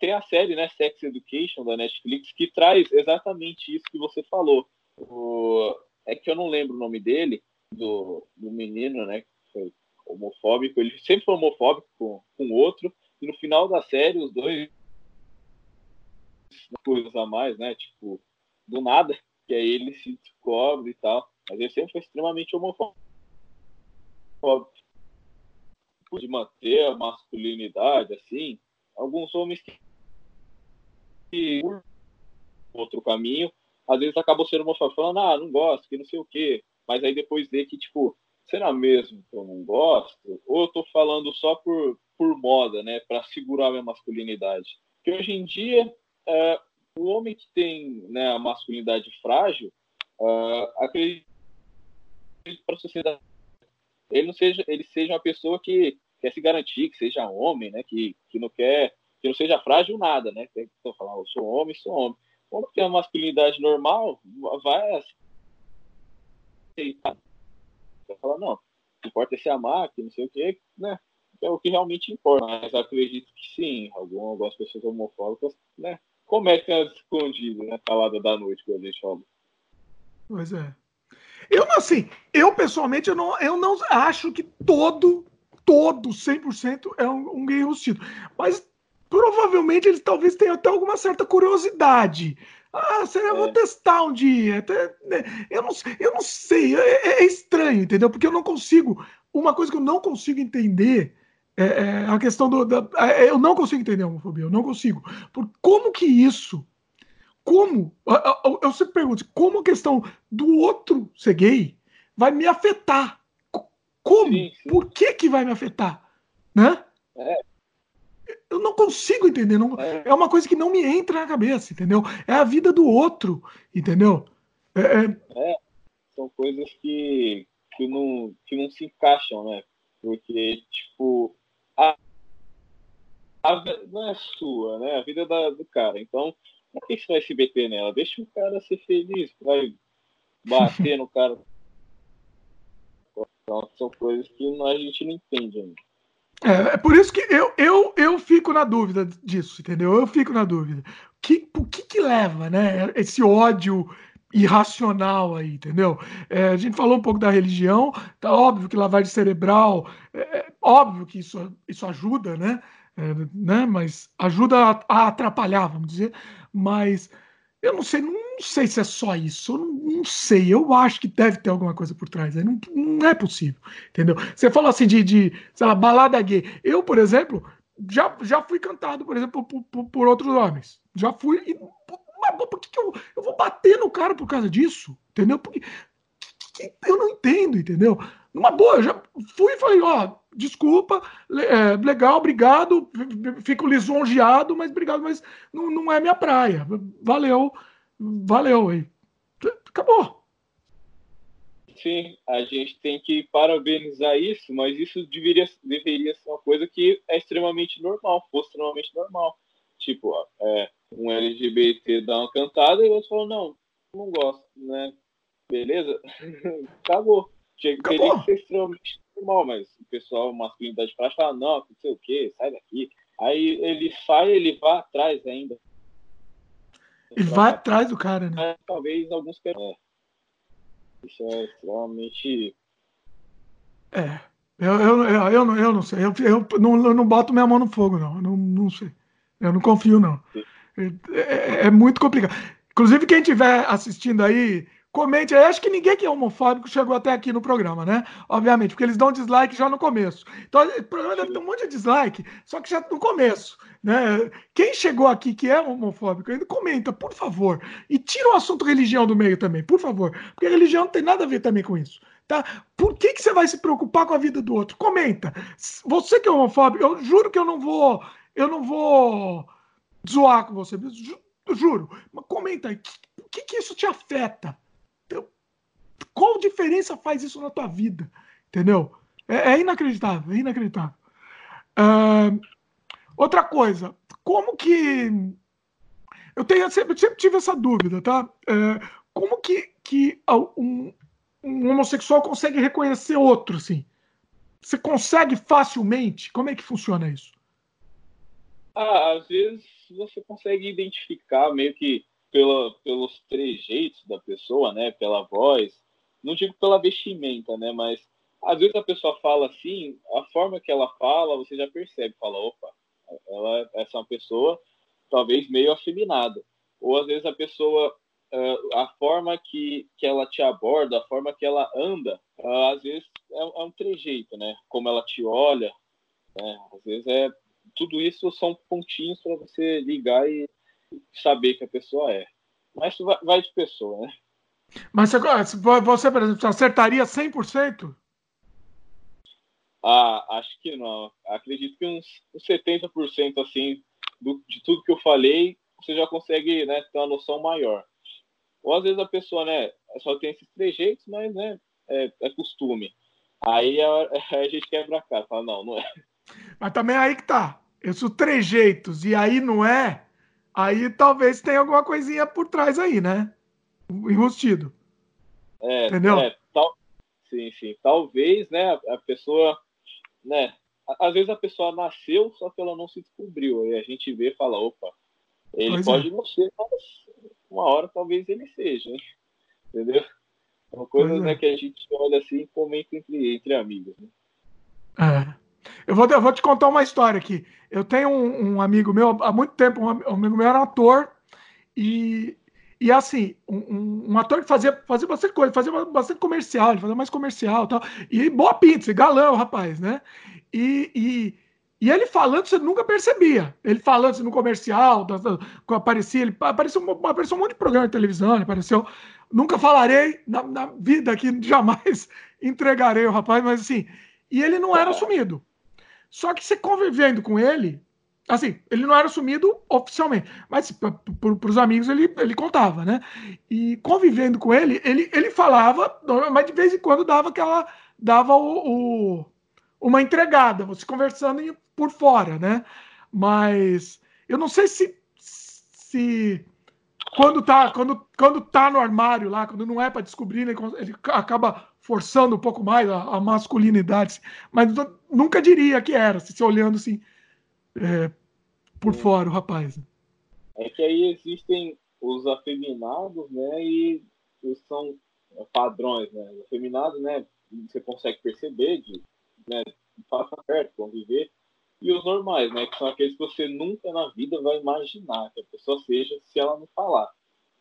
tem a série, né, Sex Education da Netflix, que traz exatamente isso que você falou. O, é que eu não lembro o nome dele, do, do menino, né? Que foi homofóbico. Ele sempre foi homofóbico com, com o outro. E no final da série, os dois coisas a mais, né? Tipo, do nada, que aí ele se descobre e tal. Mas ele sempre foi extremamente homofóbico. De manter a masculinidade, assim. Alguns homens que outro caminho, às vezes acabam sendo homofóbicos, falando, ah, não gosto, que não sei o quê. Mas aí depois vê que, tipo, será mesmo que eu não gosto? Ou eu tô falando só por, por moda, né? para segurar minha masculinidade? Porque hoje em dia, é, o homem que tem né, a masculinidade frágil, uh, acredito para a sociedade ele não seja ele seja uma pessoa que quer se garantir que seja homem né que, que não quer que não seja frágil nada né tem que falar eu sou homem sou homem quando tem uma masculinidade normal vai aceitar falar não importa é se amar que não sei o que né é o que realmente importa mas acredito que sim algumas pessoas homofóbicas né cometem as escondidas né calada da noite que a gente fala pois é eu assim, eu pessoalmente eu não, eu não acho que todo, todo 100% é um, um gay enrustido. Mas provavelmente eles talvez tenham até alguma certa curiosidade. Ah, será eu vou é. testar um dia. Né? eu, não, eu não sei, é, é, estranho, entendeu? Porque eu não consigo. Uma coisa que eu não consigo entender é, é a questão do. Da, é, eu não consigo entender a homofobia, eu não consigo. Por como que isso como, eu, eu sempre pergunto, como a questão do outro ser gay vai me afetar? Como? Sim, sim. Por que que vai me afetar? Né? É. Eu não consigo entender. Não, é. é. uma coisa que não me entra na cabeça, entendeu? É a vida do outro, entendeu? É, é... é são coisas que, que, não, que não se encaixam, né? Porque, tipo, a, a não é sua, né? A vida da, do cara. Então, por que você vai se meter nela? Deixa o cara ser feliz, vai bater no cara. Então, são coisas que a gente não entende ainda. É, é por isso que eu, eu, eu fico na dúvida disso, entendeu? Eu fico na dúvida. Que, o que que leva, né? Esse ódio irracional aí, entendeu? É, a gente falou um pouco da religião, tá óbvio que lavagem cerebral, é, é óbvio que isso, isso ajuda, né? É, né? Mas ajuda a, a atrapalhar, vamos dizer mas eu não sei, não sei se é só isso, eu não, não sei, eu acho que deve ter alguma coisa por trás, não, não é possível, entendeu? Você falou assim de, de sei lá, balada gay, eu, por exemplo, já, já fui cantado, por exemplo, por, por, por outros homens, já fui, e, mas por que, que eu, eu vou bater no cara por causa disso, entendeu? Porque eu não entendo, entendeu? Numa boa, eu já fui e falei, ó, desculpa, é, legal, obrigado, fico lisonjeado, mas obrigado, mas não, não é minha praia. Valeu, valeu aí. Acabou. Sim, a gente tem que parabenizar isso, mas isso deveria, deveria ser uma coisa que é extremamente normal, fosse extremamente normal. Tipo, é, um LGBT dá uma cantada e o outro falou, não, não gosto, né? Beleza? Acabou. Chega, teria que ser extremamente normal, mas o pessoal masculinidade frágil fala, não, não sei o que, sai daqui. Aí ele sai, ele vai atrás ainda. Ele vai atrás do cara, né? É, talvez alguns. É. Isso é extremamente. É. Eu, eu, eu, eu, não, eu não sei. Eu, eu, não, eu não boto minha mão no fogo, não. Eu não, não sei. Eu não confio, não. É, é, é muito complicado. Inclusive, quem estiver assistindo aí, Comente aí. Acho que ninguém que é homofóbico chegou até aqui no programa, né? Obviamente, porque eles dão dislike já no começo. Então, o programa deve ter um monte de dislike, só que já no começo. Né? Quem chegou aqui que é homofóbico, ainda comenta, por favor. E tira o assunto religião do meio também, por favor. Porque religião não tem nada a ver também com isso. Tá? Por que, que você vai se preocupar com a vida do outro? Comenta. Você que é homofóbico, eu juro que eu não vou. Eu não vou zoar com você. Juro. Mas comenta aí. O que, que isso te afeta? Qual diferença faz isso na tua vida? Entendeu? É, é inacreditável, é inacreditável. Uh, outra coisa, como que. Eu tenho, sempre, sempre tive essa dúvida, tá? Uh, como que, que um, um homossexual consegue reconhecer outro, assim? Você consegue facilmente? Como é que funciona isso? Ah, às vezes você consegue identificar meio que pela, pelos trejeitos da pessoa, né? Pela voz, não digo pela vestimenta, né? Mas às vezes a pessoa fala assim, a forma que ela fala, você já percebe, fala, opa, ela essa é uma pessoa talvez meio afeminada. Ou às vezes a pessoa, a forma que, que ela te aborda, a forma que ela anda, às vezes é, é, um trejeito, né? Como ela te olha, né? Às vezes é tudo isso são pontinhos para você ligar e saber que a pessoa é. Mas vai de pessoa, né? Mas você, por exemplo, acertaria 100%? Ah, acho que não. Acredito que uns, 70% assim do, de tudo que eu falei, você já consegue né, ter uma noção maior. Ou às vezes a pessoa, né, só tem esses trejeitos, mas né, é, é costume. Aí a, a, gente quebra a cara, fala, não, não é. Mas também é aí que tá. Esses trejeitos, e aí não é, aí talvez tenha alguma coisinha por trás aí, né? Enrustido. É, Entendeu? É, tal, sim, sim. Talvez, né, a pessoa né? Às vezes a pessoa nasceu, só que ela não se descobriu. Aí a gente vê e fala, opa, ele pois pode é. não ser, mas uma hora talvez ele seja, hein? entendeu? São coisas né, que a gente olha assim e comenta entre, entre amigos. Né? É. Eu vou, eu vou te contar uma história aqui. Eu tenho um, um amigo meu, há muito tempo, um amigo meu era ator, e e assim, um, um, ator que fazia, fazia bastante coisa, fazia bastante comercial, ele fazia mais comercial e tal. E boa pinta, galão, rapaz, né? E, e, e, ele falando, você nunca percebia. Ele falando assim, no comercial, da, da, aparecia, ele apareceu, apareceu um monte de programa de televisão, ele apareceu. Nunca falarei na, na vida aqui, jamais entregarei o rapaz, mas assim. E ele não era assumido. Só que você convivendo com ele, Assim, ele não era assumido oficialmente, mas para os amigos ele, ele contava, né? E convivendo com ele, ele, ele falava, mas de vez em quando dava aquela. dava o, o uma entregada, você conversando por fora, né? Mas eu não sei se, se quando tá, quando, quando tá no armário lá, quando não é para descobrir, ele, ele, acaba forçando um pouco mais a, a masculinidade, mas nunca diria que era, se olhando assim é, por fora o rapaz. É que aí existem os afeminados, né? E são padrões, né? Os afeminados, né? Você consegue perceber de, né? Passa perto, conviver. E os normais, né? Que são aqueles que você nunca na vida vai imaginar que a pessoa seja se ela não falar.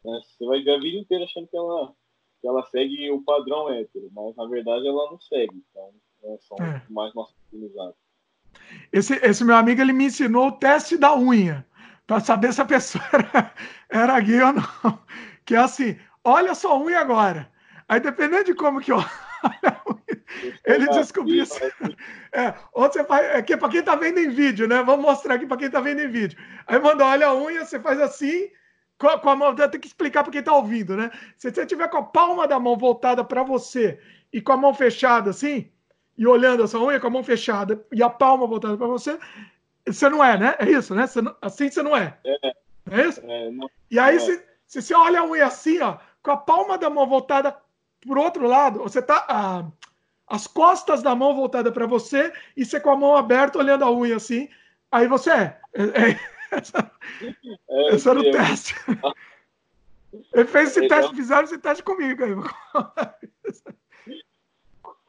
Né? Você vai ver a vida inteira achando que ela, que ela segue o padrão hétero, mas na verdade ela não segue. Então, né? são é. mais masculinizados. Esse, esse meu amigo ele me ensinou o teste da unha para saber se a pessoa era, era gay ou não. Que é assim, olha sua unha agora. Aí dependendo de como que olha ele descobriu isso. É, ou você faz, é que é para quem está vendo em vídeo, né? Vamos mostrar aqui para quem está vendo em vídeo. Aí manda, olha a unha, você faz assim, com a, com a mão, tem que explicar para quem está ouvindo, né? Se você tiver com a palma da mão voltada para você e com a mão fechada assim, e olhando essa unha com a mão fechada e a palma voltada para você, você não é, né? É isso, né? Você não, assim você não é. É, é isso? É, não, e aí, é. se, se você olha a unha assim, ó, com a palma da mão voltada para o outro lado, você tá. Ah, as costas da mão voltada para você e você com a mão aberta olhando a unha assim, aí você é. é, é é, esse era o teste. Ele fez esse então, teste, fizeram esse teste comigo aí.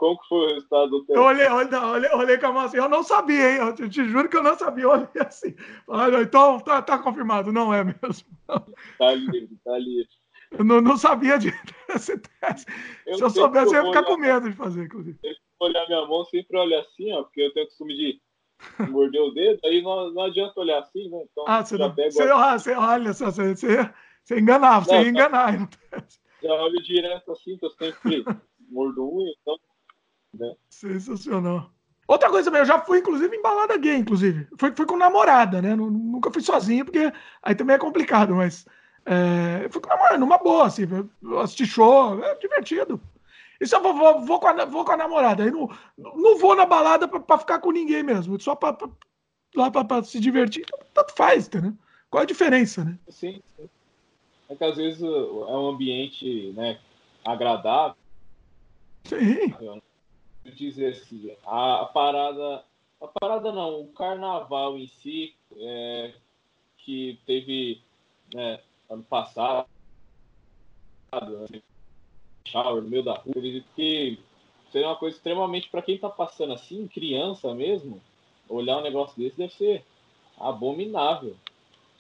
Como que foi o resultado do teste? Eu olhei, olhei, olhei, com a mão assim, eu não sabia, hein? Eu te juro que eu não sabia. Eu olhei assim. Olha, então tá, tá confirmado, não é mesmo. Tá livre, tá livre. Eu não, não sabia de desse teste. Eu Se eu soubesse, eu ia ficar com medo de fazer, inclusive. Eu olhar minha mão, sempre olha assim, ó, porque eu tenho o costume de morder o dedo, aí não, não adianta olhar assim, né? Então, ah, você, não, você, a... você olha você, você, você enganava, você ia tá. enganar. Já olho direto assim, que eu sempre mordo um, então né? Sensacional. Outra coisa também, eu já fui, inclusive, em balada gay, inclusive. Fui, fui com namorada, né? Nunca fui sozinho, porque aí também é complicado, mas é, fui com namorada, numa boa, assim, assistir show, é divertido. E se eu vou, vou, vou, com, a, vou com a namorada, aí não, não vou na balada pra, pra ficar com ninguém mesmo, só pra, pra lá pra, pra, se divertir, então, tanto faz, entendeu? Qual a diferença, né? Sim, sim. É que às vezes é um ambiente né, agradável. Sim dizer assim, a, a, parada, a parada não, o carnaval em si, é, que teve né, ano passado, shower no meio da rua. Acredito que seria uma coisa extremamente, para quem tá passando assim, criança mesmo, olhar um negócio desse deve ser abominável.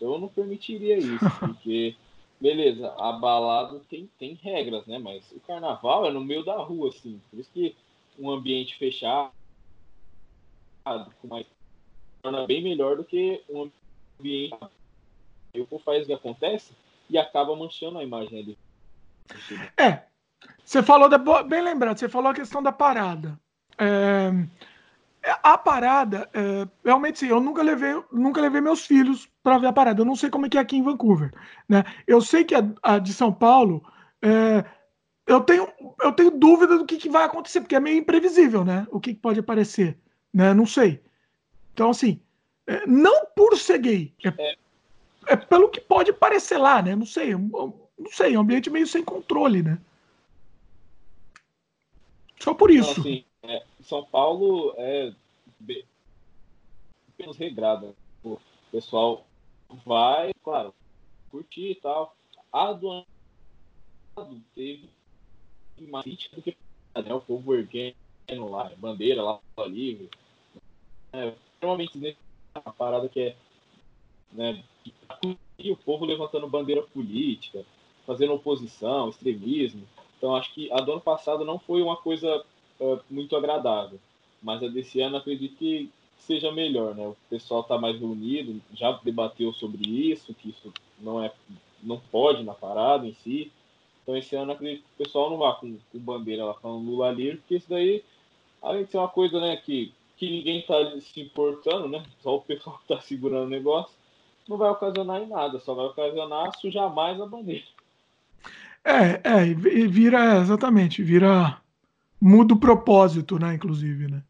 Eu não permitiria isso, porque, beleza, a balada tem, tem regras, né? Mas o carnaval é no meio da rua, assim. Por isso que um ambiente fechado, torna bem melhor do que um ambiente. O faz o que acontece e acaba manchando a imagem ali. É, você falou, da, bem lembrado, você falou a questão da parada. É, a parada, é, realmente sim, eu nunca levei, nunca levei meus filhos para ver a parada. Eu não sei como é que é aqui em Vancouver. Né? Eu sei que a, a de São Paulo, é, eu, tenho, eu tenho dúvida do que, que, vai acontecer, porque é meio imprevisível, né? O que, que pode aparecer. Né? Não sei. Então, assim, é, não por ser gay, é, é, pelo que pode parecer lá, né? Não sei, não sei, é um ambiente meio sem controle, né? Só por isso. Então, assim, é, São Paulo é bem, menos regrado. O pessoal vai, claro, curtir e tal. A do ano teve mais do que né, o povo erguendo lá, bandeira lá, livre. É, extremamente uma parada que é né, e o povo levantando bandeira política, fazendo oposição, extremismo. Então, acho que a do ano passado não foi uma coisa uh, muito agradável. Mas a desse ano, acredito que seja melhor, né? O pessoal está mais reunido, já debateu sobre isso, que isso não é, não pode na parada em si. Então, esse ano, acredito que o pessoal não vá com, com bandeira lá falando Lula livre, porque isso daí, além de ser uma coisa, né, que, que ninguém está se importando, né? Só o pessoal está segurando o negócio, não vai ocasionar em nada, só vai ocasionar sujar mais a bandeira. É, é, e vira, exatamente, vira. Muda o propósito, né, inclusive, né?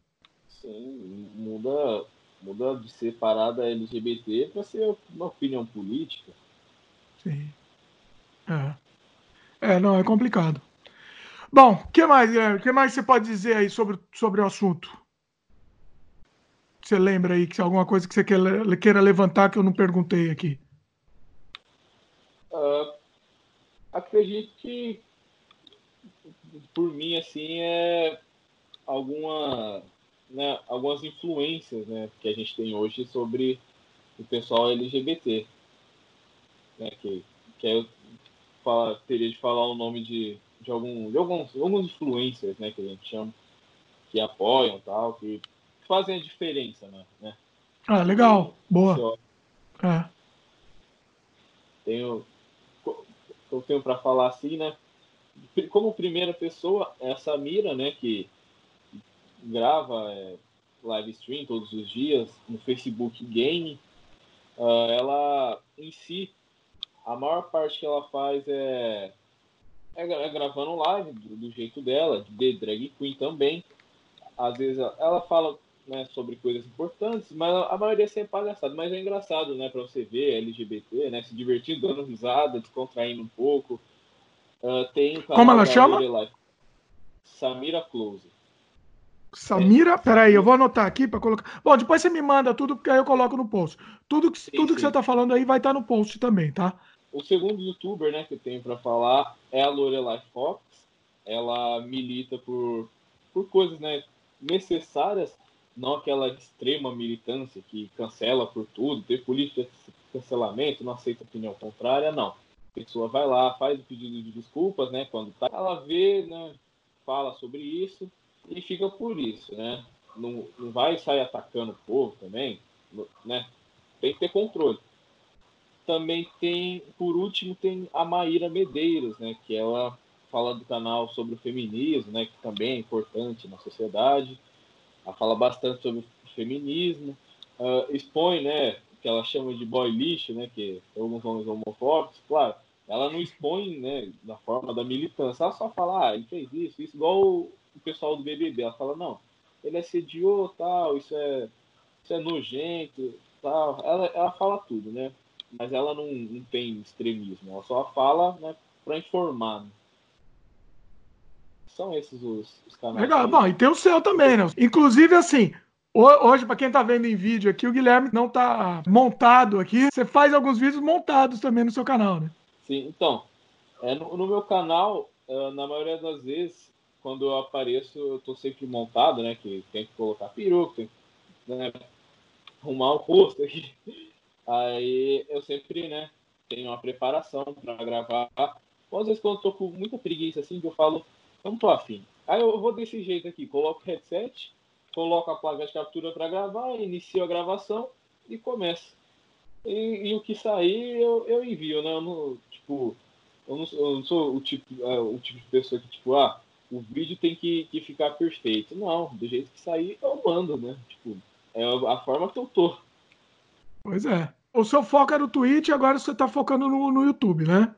Sim, muda, muda de ser parada LGBT para ser uma opinião política. Sim. É. É, não, é complicado. Bom, o que mais, O que mais você pode dizer aí sobre, sobre o assunto? Você lembra aí que alguma coisa que você queira levantar que eu não perguntei aqui? Uh, acredito que por mim assim é alguma né, algumas influências né, que a gente tem hoje sobre o pessoal LGBT né, que, que eu fala, teria de falar o nome de, de, algum, de alguns, alguns influencers né, que a gente chama que apoiam tal que fazem a diferença né, né? ah legal boa é. tenho eu tenho para falar assim, né? Como primeira pessoa, essa Mira, né, que grava é, live stream todos os dias no Facebook Game, uh, ela em si, a maior parte que ela faz é, é, é gravando live do, do, jeito dela, de drag queen também. Às vezes ela fala né, sobre coisas importantes, mas a maioria é sempre palhaçada. Mas é engraçado, né, para você ver LGBT, né, se divertindo, dando risada, descontraindo um pouco. Uh, tem Como ela chama? Samira Close. Samira, é. peraí, eu vou anotar aqui para colocar. Bom, depois você me manda tudo, porque aí eu coloco no post. Tudo que, sim, tudo sim. que você tá falando aí vai estar tá no post também, tá? O segundo youtuber, né, que eu tenho para falar é a Lorelai Fox. Ela milita por, por coisas, né, necessárias não aquela extrema militância que cancela por tudo, ter política de cancelamento, não aceita opinião contrária, não. A pessoa vai lá, faz o pedido de desculpas, né? Quando tá, ela vê, né? Fala sobre isso e fica por isso, né? Não, não vai sair atacando o povo também, né? Tem que ter controle. Também tem, por último, tem a Maíra Medeiros, né? Que ela fala do canal sobre o feminismo, né? Que também é importante na sociedade. Ela fala bastante sobre o feminismo, uh, expõe, né, que ela chama de boy lixo, né, que é alguns homens homofóbicos, claro, ela não expõe, né, da forma da militância, ela só fala, ah, ele fez isso, isso, igual o, pessoal do BBB, ela fala, não, ele assediou, tal, isso é, isso é nojento, tal, ela, ela fala tudo, né, mas ela não, não tem extremismo, ela só fala, né, para informar, né? São esses os, os canais. Legal, bom, e tem o seu também, né? Inclusive, assim, Hoje, para quem está vendo em vídeo aqui, o Guilherme não está montado aqui. Você faz alguns vídeos montados também no seu canal, né? Sim, então, é, no, no, meu canal uh, na maioria das vezes, quando eu apareço, eu tô sempre montado, né? Que tem que colocar peruca, tem que né, arrumar o rosto aqui. Aí eu sempre, né, tenho uma preparação para gravar. Ou às vezes quando eu tô com muita preguiça assim, eu falo, eu não tô afim. Aí eu vou desse jeito aqui, coloco o headset, coloco a placa de captura para gravar, inicio a gravação e começo. E, e, o que sair eu, eu envio, né? Eu não, tipo, eu não, eu não sou o tipo, é, o tipo de pessoa que, tipo, ah, o vídeo tem que, que ficar perfeito. Não, do jeito que sair, eu mando, né? Tipo, é a forma que eu tô. Pois é. O seu foco era o Twitch, agora você tá focando no, no YouTube, né?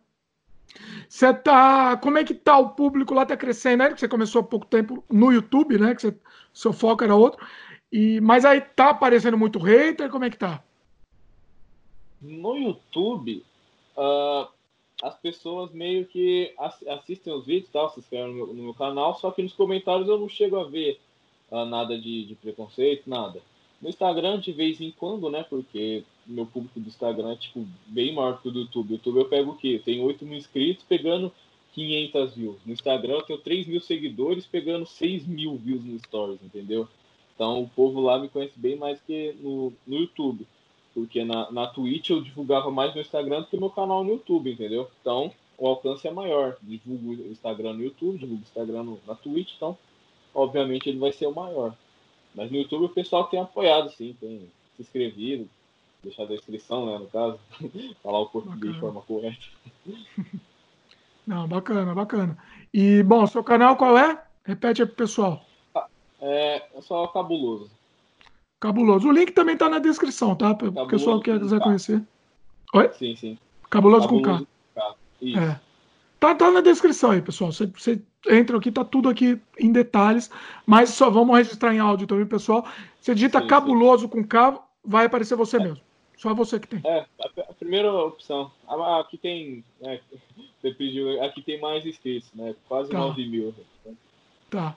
Você tá. Como é que tá o público lá? Tá crescendo, né? Que você começou há pouco tempo no YouTube, né? Que você, seu foco era outro. E, mas aí tá aparecendo muito hater, como é que tá? No YouTube, uh, as pessoas meio que assistem os vídeos, tal, se inscrevem no meu, no meu, canal, só que nos comentários eu não chego a ver uh, nada de, de, preconceito, nada. No Instagram, de vez em quando, né? Porque meu público do Instagram é, tipo, bem maior que o do YouTube. YouTube eu pego o quê? Eu tenho 8 mil inscritos pegando 500 views. No Instagram eu tenho 3 mil seguidores pegando 6 mil views no Stories, entendeu? Então o povo lá me conhece bem mais que no, no YouTube. Porque na, na Twitch eu divulgava mais no Instagram do que meu canal no YouTube, entendeu? Então o alcance é maior. Divulgo o Instagram no YouTube, divulgo o Instagram no, na Twitch, então obviamente ele vai ser o maior. Mas no YouTube o pessoal tem apoiado, sim, tem se inscrevido, deixado a inscrição, né, no caso, falar o português bacana. de forma correta. Não, bacana, bacana. E, bom, seu canal qual é? Repete aí pro pessoal. É, é só cabuloso. Cabuloso. O link também tá na descrição, tá? Para o pessoal que quiser conhecer. Oi? Sim, sim. Cabuloso, Cabuloso com K. Isso. É. Tá, tá na descrição aí, pessoal. Você, você entra aqui, tá tudo aqui em detalhes. Mas só vamos registrar em áudio também, pessoal. Você digita sim, cabuloso sim. com K, vai aparecer você é. mesmo. Só você que tem. É, a, primeira opção. Aqui tem. Né, você pediu, aqui tem mais inscritos, né? Quase tá. 9 mil. Tá.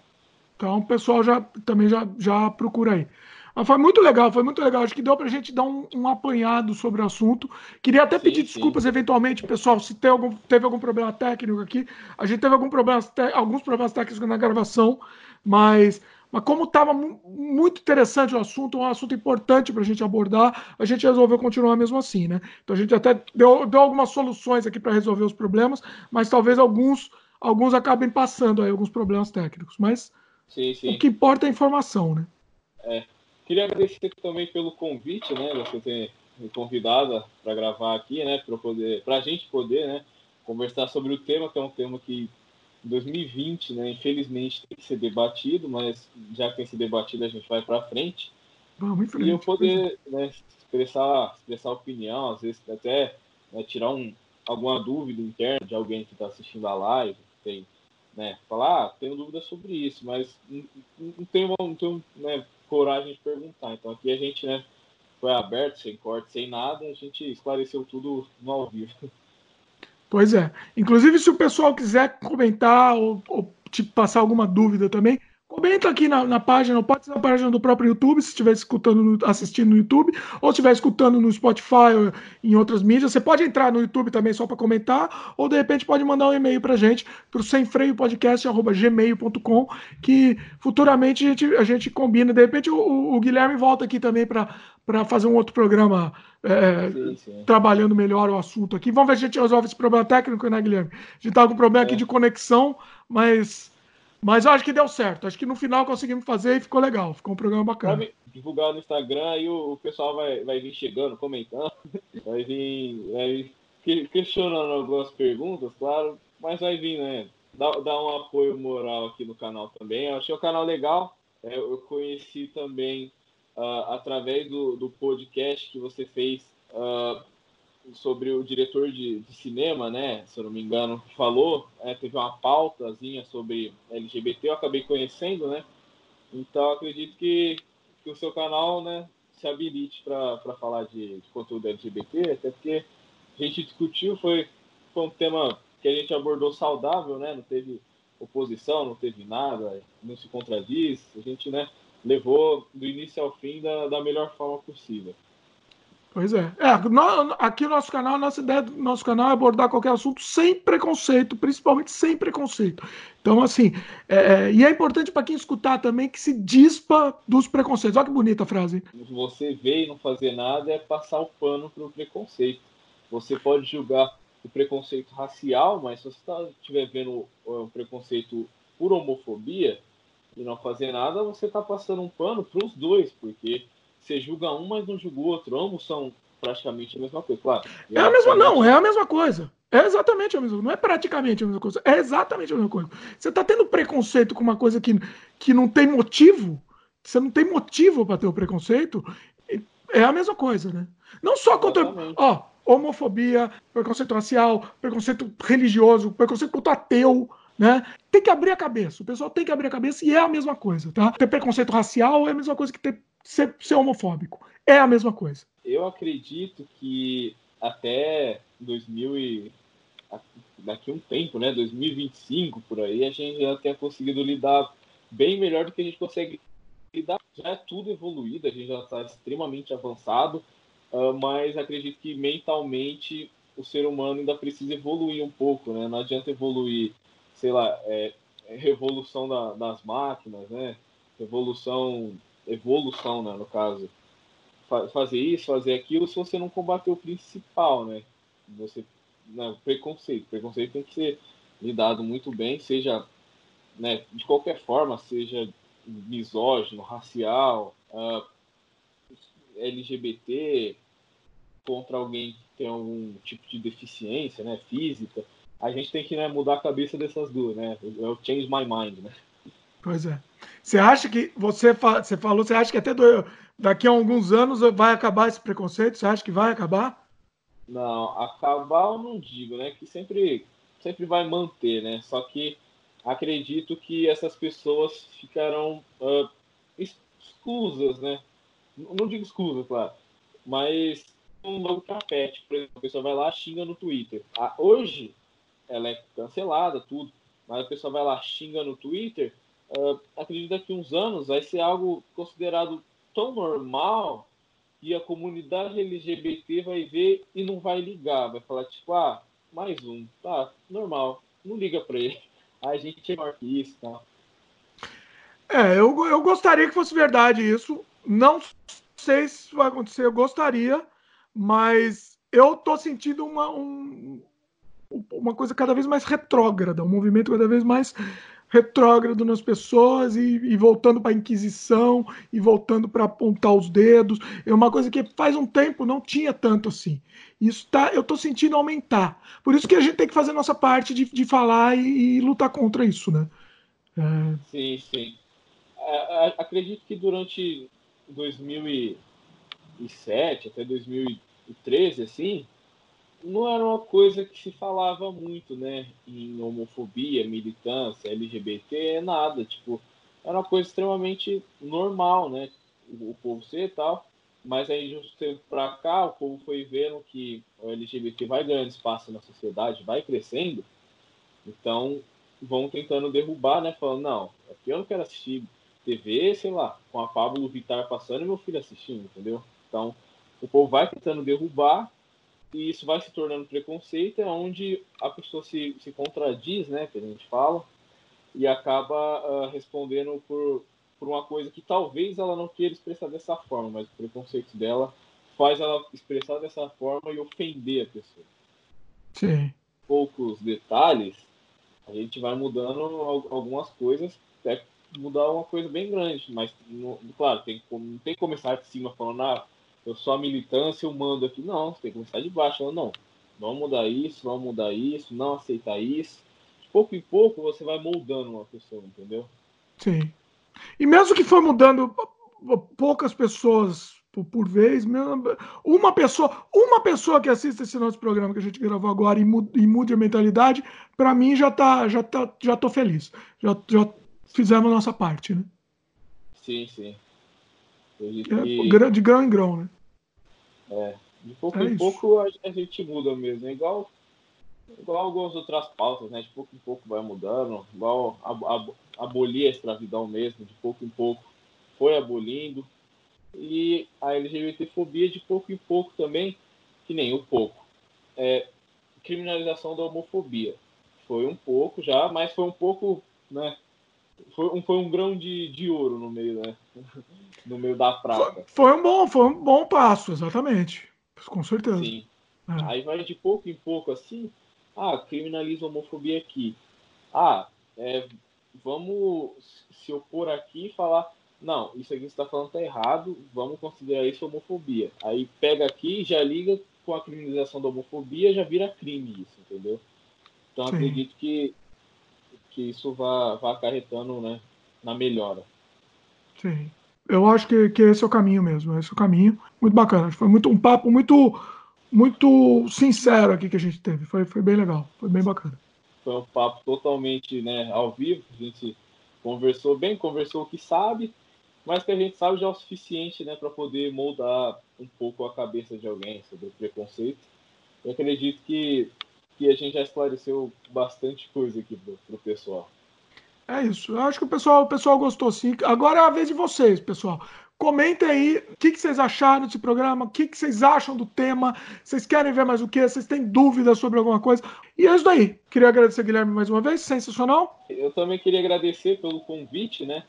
Então o pessoal já também já, já procura aí. Mas foi muito legal, foi muito legal. Acho que deu para a gente dar um, um, apanhado sobre o assunto. Queria até sim, pedir sim. desculpas eventualmente, pessoal, se algum, teve algum problema técnico aqui. A gente teve algum problema, alguns problemas técnicos na gravação, mas, mas como estava muito interessante o assunto, um assunto importante para a gente abordar, a gente resolveu continuar mesmo assim, né? Então a gente até deu, deu algumas soluções aqui para resolver os problemas, mas talvez alguns, alguns acabem passando aí alguns problemas técnicos. Mas Sim, sim. O que importa é a informação, né? É. Queria agradecer também pelo convite, né? Você ter me convidado para gravar aqui, né? Para poder, para a gente poder, né? Conversar sobre o tema, que é um tema que em 2020, né? Infelizmente tem que ser debatido, mas já que tem que ser debatido, a gente vai para frente. Vamos frente. E eu poder né, expressar, expressar opinião, às vezes até né, tirar um, alguma dúvida interna de alguém que está assistindo a live, tem né? Falar, ah, tenho dúvida sobre isso, mas não, não tenho, não tenho né, coragem de perguntar. Então aqui a gente, né, foi aberto, sem corte, sem nada, a gente esclareceu tudo no ao vivo. Pois é. Inclusive, se o pessoal quiser comentar ou, ou te passar alguma dúvida também, Comenta aqui na, na, página, pode ser na página do próprio YouTube, se estiver escutando, assistindo no YouTube, ou estiver escutando no Spotify ou em outras mídias. Você pode entrar no YouTube também só para comentar, ou de repente pode mandar um e-mail para gente, para o semfreiopodcast.gmail.com, que futuramente a gente, a gente combina. De repente o, o Guilherme volta aqui também para fazer um outro programa é, sim, sim. trabalhando melhor o assunto aqui. Vamos ver se a gente resolve esse problema técnico, né, Guilherme? A gente está com um problema é. aqui de conexão, mas mas eu acho que deu certo. Acho que no final conseguimos fazer e ficou legal. Ficou um programa bacana. Pode divulgar no Instagram o, o, pessoal vai, vai vir chegando, comentando, vai vir, vai vir questionando algumas perguntas, claro, mas vai vir, né? Dá, dá um apoio moral aqui no canal também. Eu achei o canal legal. É, eu conheci também uh, através do, do podcast que você fez uh, sobre o diretor de, de, cinema, né? Se eu não me engano, falou, é, teve uma pautazinha sobre LGBT, eu acabei conhecendo, né? Então acredito que, que o seu canal, né, se habilite para falar de, de, conteúdo LGBT, até porque a gente discutiu, foi, foi um tema que a gente abordou saudável, né? Não teve oposição, não teve nada, não se contradiz, a gente, né, levou do início ao fim da, da melhor forma possível. Pois é. é no, aqui no nosso canal, nossa ideia do nosso canal é abordar qualquer assunto sem preconceito, principalmente sem preconceito. Então, assim, é, é e é importante para quem escutar também que se dispa dos preconceitos. Olha que bonita a frase. Você vê e não fazer nada é passar o pano para o preconceito. Você pode julgar o preconceito racial, mas se você estiver tá, vendo o preconceito por homofobia e não fazer nada, você está passando um pano para os dois, porque você julga um, mas não julga o outro. Ambos são praticamente a mesma coisa, claro. É a mesma, não, é a mesma coisa. É exatamente a mesma coisa. Não é praticamente a mesma coisa. É exatamente a mesma coisa. Você está tendo preconceito com uma coisa que, que não tem motivo. Você não tem motivo para ter o preconceito. É a mesma coisa, né? Não só contra. Ó, homofobia, preconceito racial, preconceito religioso, preconceito contra ateu. Né? Tem que abrir a cabeça. O pessoal tem que abrir a cabeça e é a mesma coisa, tá? Ter preconceito racial é a mesma coisa que ter ser, ser homofóbico. É a mesma coisa. Eu acredito que até 2000 e daqui um tempo, né, 2025 por aí, a gente já tenha conseguido lidar bem melhor do que a gente consegue lidar. Já é tudo evoluído, a gente já está extremamente avançado, uh, mas acredito que mentalmente o ser humano ainda precisa evoluir um pouco, né? Não adianta evoluir, sei lá, é, é revolução da, das máquinas, né? Revolução evolução, né, no caso, fazer isso, fazer aquilo, se você não combater o principal, né? Você, né, preconceito. Preconceito tem que ser lidado muito bem, seja, né, de qualquer forma, seja misógino, racial, uh, ah, LGBT, contra alguém que tem algum tipo de deficiência, né, física, a gente tem que né, mudar a cabeça dessas duas, né? É o change my mind, né? Pois é. Você acha que você, você falou, você acha que até do, daqui a alguns anos vai acabar esse preconceito? Você acha que vai acabar? Não, acabar eu não digo, né? Que sempre, sempre vai manter, né? Só que acredito que essas pessoas ficarão uh, né? Não digo exclusas, claro, mas um novo tapete, por exemplo, a pessoa vai lá xinga no Twitter. Ah, hoje ela é cancelada, tudo, mas a pessoa vai lá xinga no Twitter uh, acredito que uns anos vai ser algo considerado tão normal que a comunidade LGBT vai ver e não vai ligar, vai falar tipo, ah, mais um, tá, normal, não liga para ele. A gente é maior que isso, tá? É, eu, eu gostaria que fosse verdade isso. Não sei se vai acontecer, eu gostaria, mas eu tô sentindo uma, um, uma coisa cada vez mais retrógrada, um movimento cada vez mais retrógrado nas pessoas e, e voltando para a Inquisição e voltando para apontar os dedos. É uma coisa que faz um tempo não tinha tanto assim. Isso tá, eu estou sentindo aumentar. Por isso que a gente tem que fazer nossa parte de, de falar e, e lutar contra isso, né? É... Sim, sim. É, é acredito que durante 2007 até 2013, assim, não era uma coisa que se falava muito, né? Em homofobia, militância, LGBT, nada. Tipo, era uma coisa extremamente normal, né? O, povo ser e tal. Mas aí, de um tempo pra cá, o povo foi vendo que o LGBT vai ganhando espaço na sociedade, vai crescendo. Então, vão tentando derrubar, né? Falando, não, aqui eu não quero assistir TV, sei lá, com a Pablo Vittar passando e meu filho assistindo, entendeu? Então, o povo vai tentando derrubar e isso vai se tornando preconceito, é onde a pessoa se, se contradiz, né, que a gente fala, e acaba uh, respondendo por, por uma coisa que talvez ela não queira expressar dessa forma, mas o preconceito dela faz ela expressar dessa forma e ofender a pessoa. Sim. Poucos detalhes, a gente vai mudando algumas coisas até mudar uma coisa bem grande, mas, claro, tem, não tem que começar de cima falando, ah, eu sou a militância, eu mando aqui. Não, você tem que começar de baixo. Não, não, vamos mudar isso, vamos mudar isso, não aceitar isso. De pouco em pouco você vai moldando uma pessoa, entendeu? Sim. E mesmo que for mudando poucas pessoas por, vez, uma pessoa, uma pessoa que assista esse nosso programa que a gente gravou agora e mude, a mentalidade, para mim já tá, já tá, já tô feliz. Já, já fizemos a nossa parte, né? Sim, sim. É, de grão em grão, né? É, de pouco é em pouco a, gente muda mesmo. É igual, igual algumas outras pautas, né? De pouco em pouco vai mudando. Igual ab, ab, abolir a escravidão mesmo, de pouco em pouco foi abolindo. e a LGBTfobia de pouco em pouco também, que nem o pouco. É, criminalização da homofobia. Foi um pouco já, mas foi um pouco, né? Foi um, foi um grão de, de ouro no meio, né? no meio da prata. Foi, um bom, foi um bom passo, exatamente. Com certeza. Sim. É. Aí vai de pouco em pouco assim. Ah, criminaliza a homofobia aqui. Ah, é, vamos se opor aqui e falar, não, isso aqui que você está falando tá errado, vamos considerar isso homofobia. Aí pega aqui, já liga com a criminalização da homofobia, já vira crime isso, entendeu? Então Sim. acredito que, que isso vá, vá acarretando né, na melhora. Sim. Eu acho que, que esse é o caminho mesmo, esse é o caminho. Muito bacana. Foi muito, um papo muito, muito sincero aqui que a gente teve. Foi, foi bem legal, foi bem bacana. Foi um papo totalmente né, ao vivo. A gente conversou bem, conversou o que sabe, mas que a gente sabe já é o suficiente né, para poder moldar um pouco a cabeça de alguém sobre o preconceito. Eu acredito que, que a gente já esclareceu bastante coisa aqui pro, pro pessoal. É isso. Eu acho que o pessoal, o pessoal gostou sim. Agora é a vez de vocês, pessoal. Comentem aí o que, que, vocês acharam desse programa, o que, que, vocês acham do tema, vocês querem ver mais o que, vocês têm dúvidas sobre alguma coisa. E é isso aí. Queria agradecer, Guilherme, mais uma vez, sensacional. Eu também queria agradecer pelo convite, né?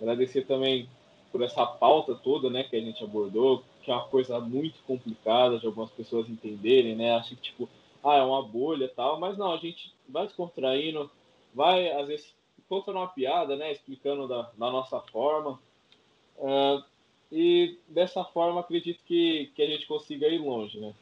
Agradecer também por essa pauta toda, né, que a gente abordou, que é uma coisa muito complicada de algumas pessoas entenderem, né? Acho que, tipo, ah, é uma bolha tal, mas não, a gente vai descontraindo, vai, às vezes, contando uma piada, né? Explicando da, da nossa forma. Uh, e dessa forma acredito que, que a gente consiga ir longe, né?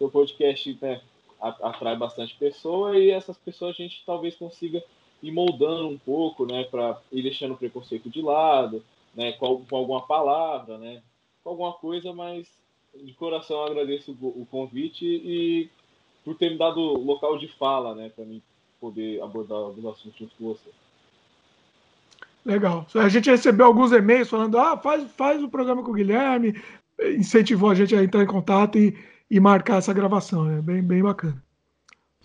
O podcast né, atrai bastante pessoa e essas pessoas a gente talvez consiga ir moldando um pouco, né, para ir deixando o preconceito de lado, né, com, com, alguma palavra, né, com alguma coisa, mas de coração agradeço o convite e por ter me dado local de fala, né, para mim poder abordar alguns assuntos com você. Legal. A gente recebeu alguns e-mails falando: ah, faz, faz o programa com o Guilherme, incentivou a gente a entrar em contato e, e marcar essa gravação. É bem, bem bacana.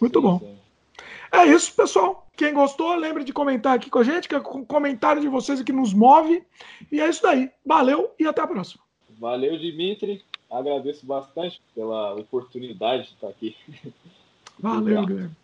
Muito sim, bom. Sim. É isso, pessoal. Quem gostou, lembre de comentar aqui com a gente, que é o comentário de vocês que nos move. E é isso daí. Valeu e até a próxima. Valeu, Dimitri. Agradeço bastante pela oportunidade de estar aqui. Valeu, Guilherme.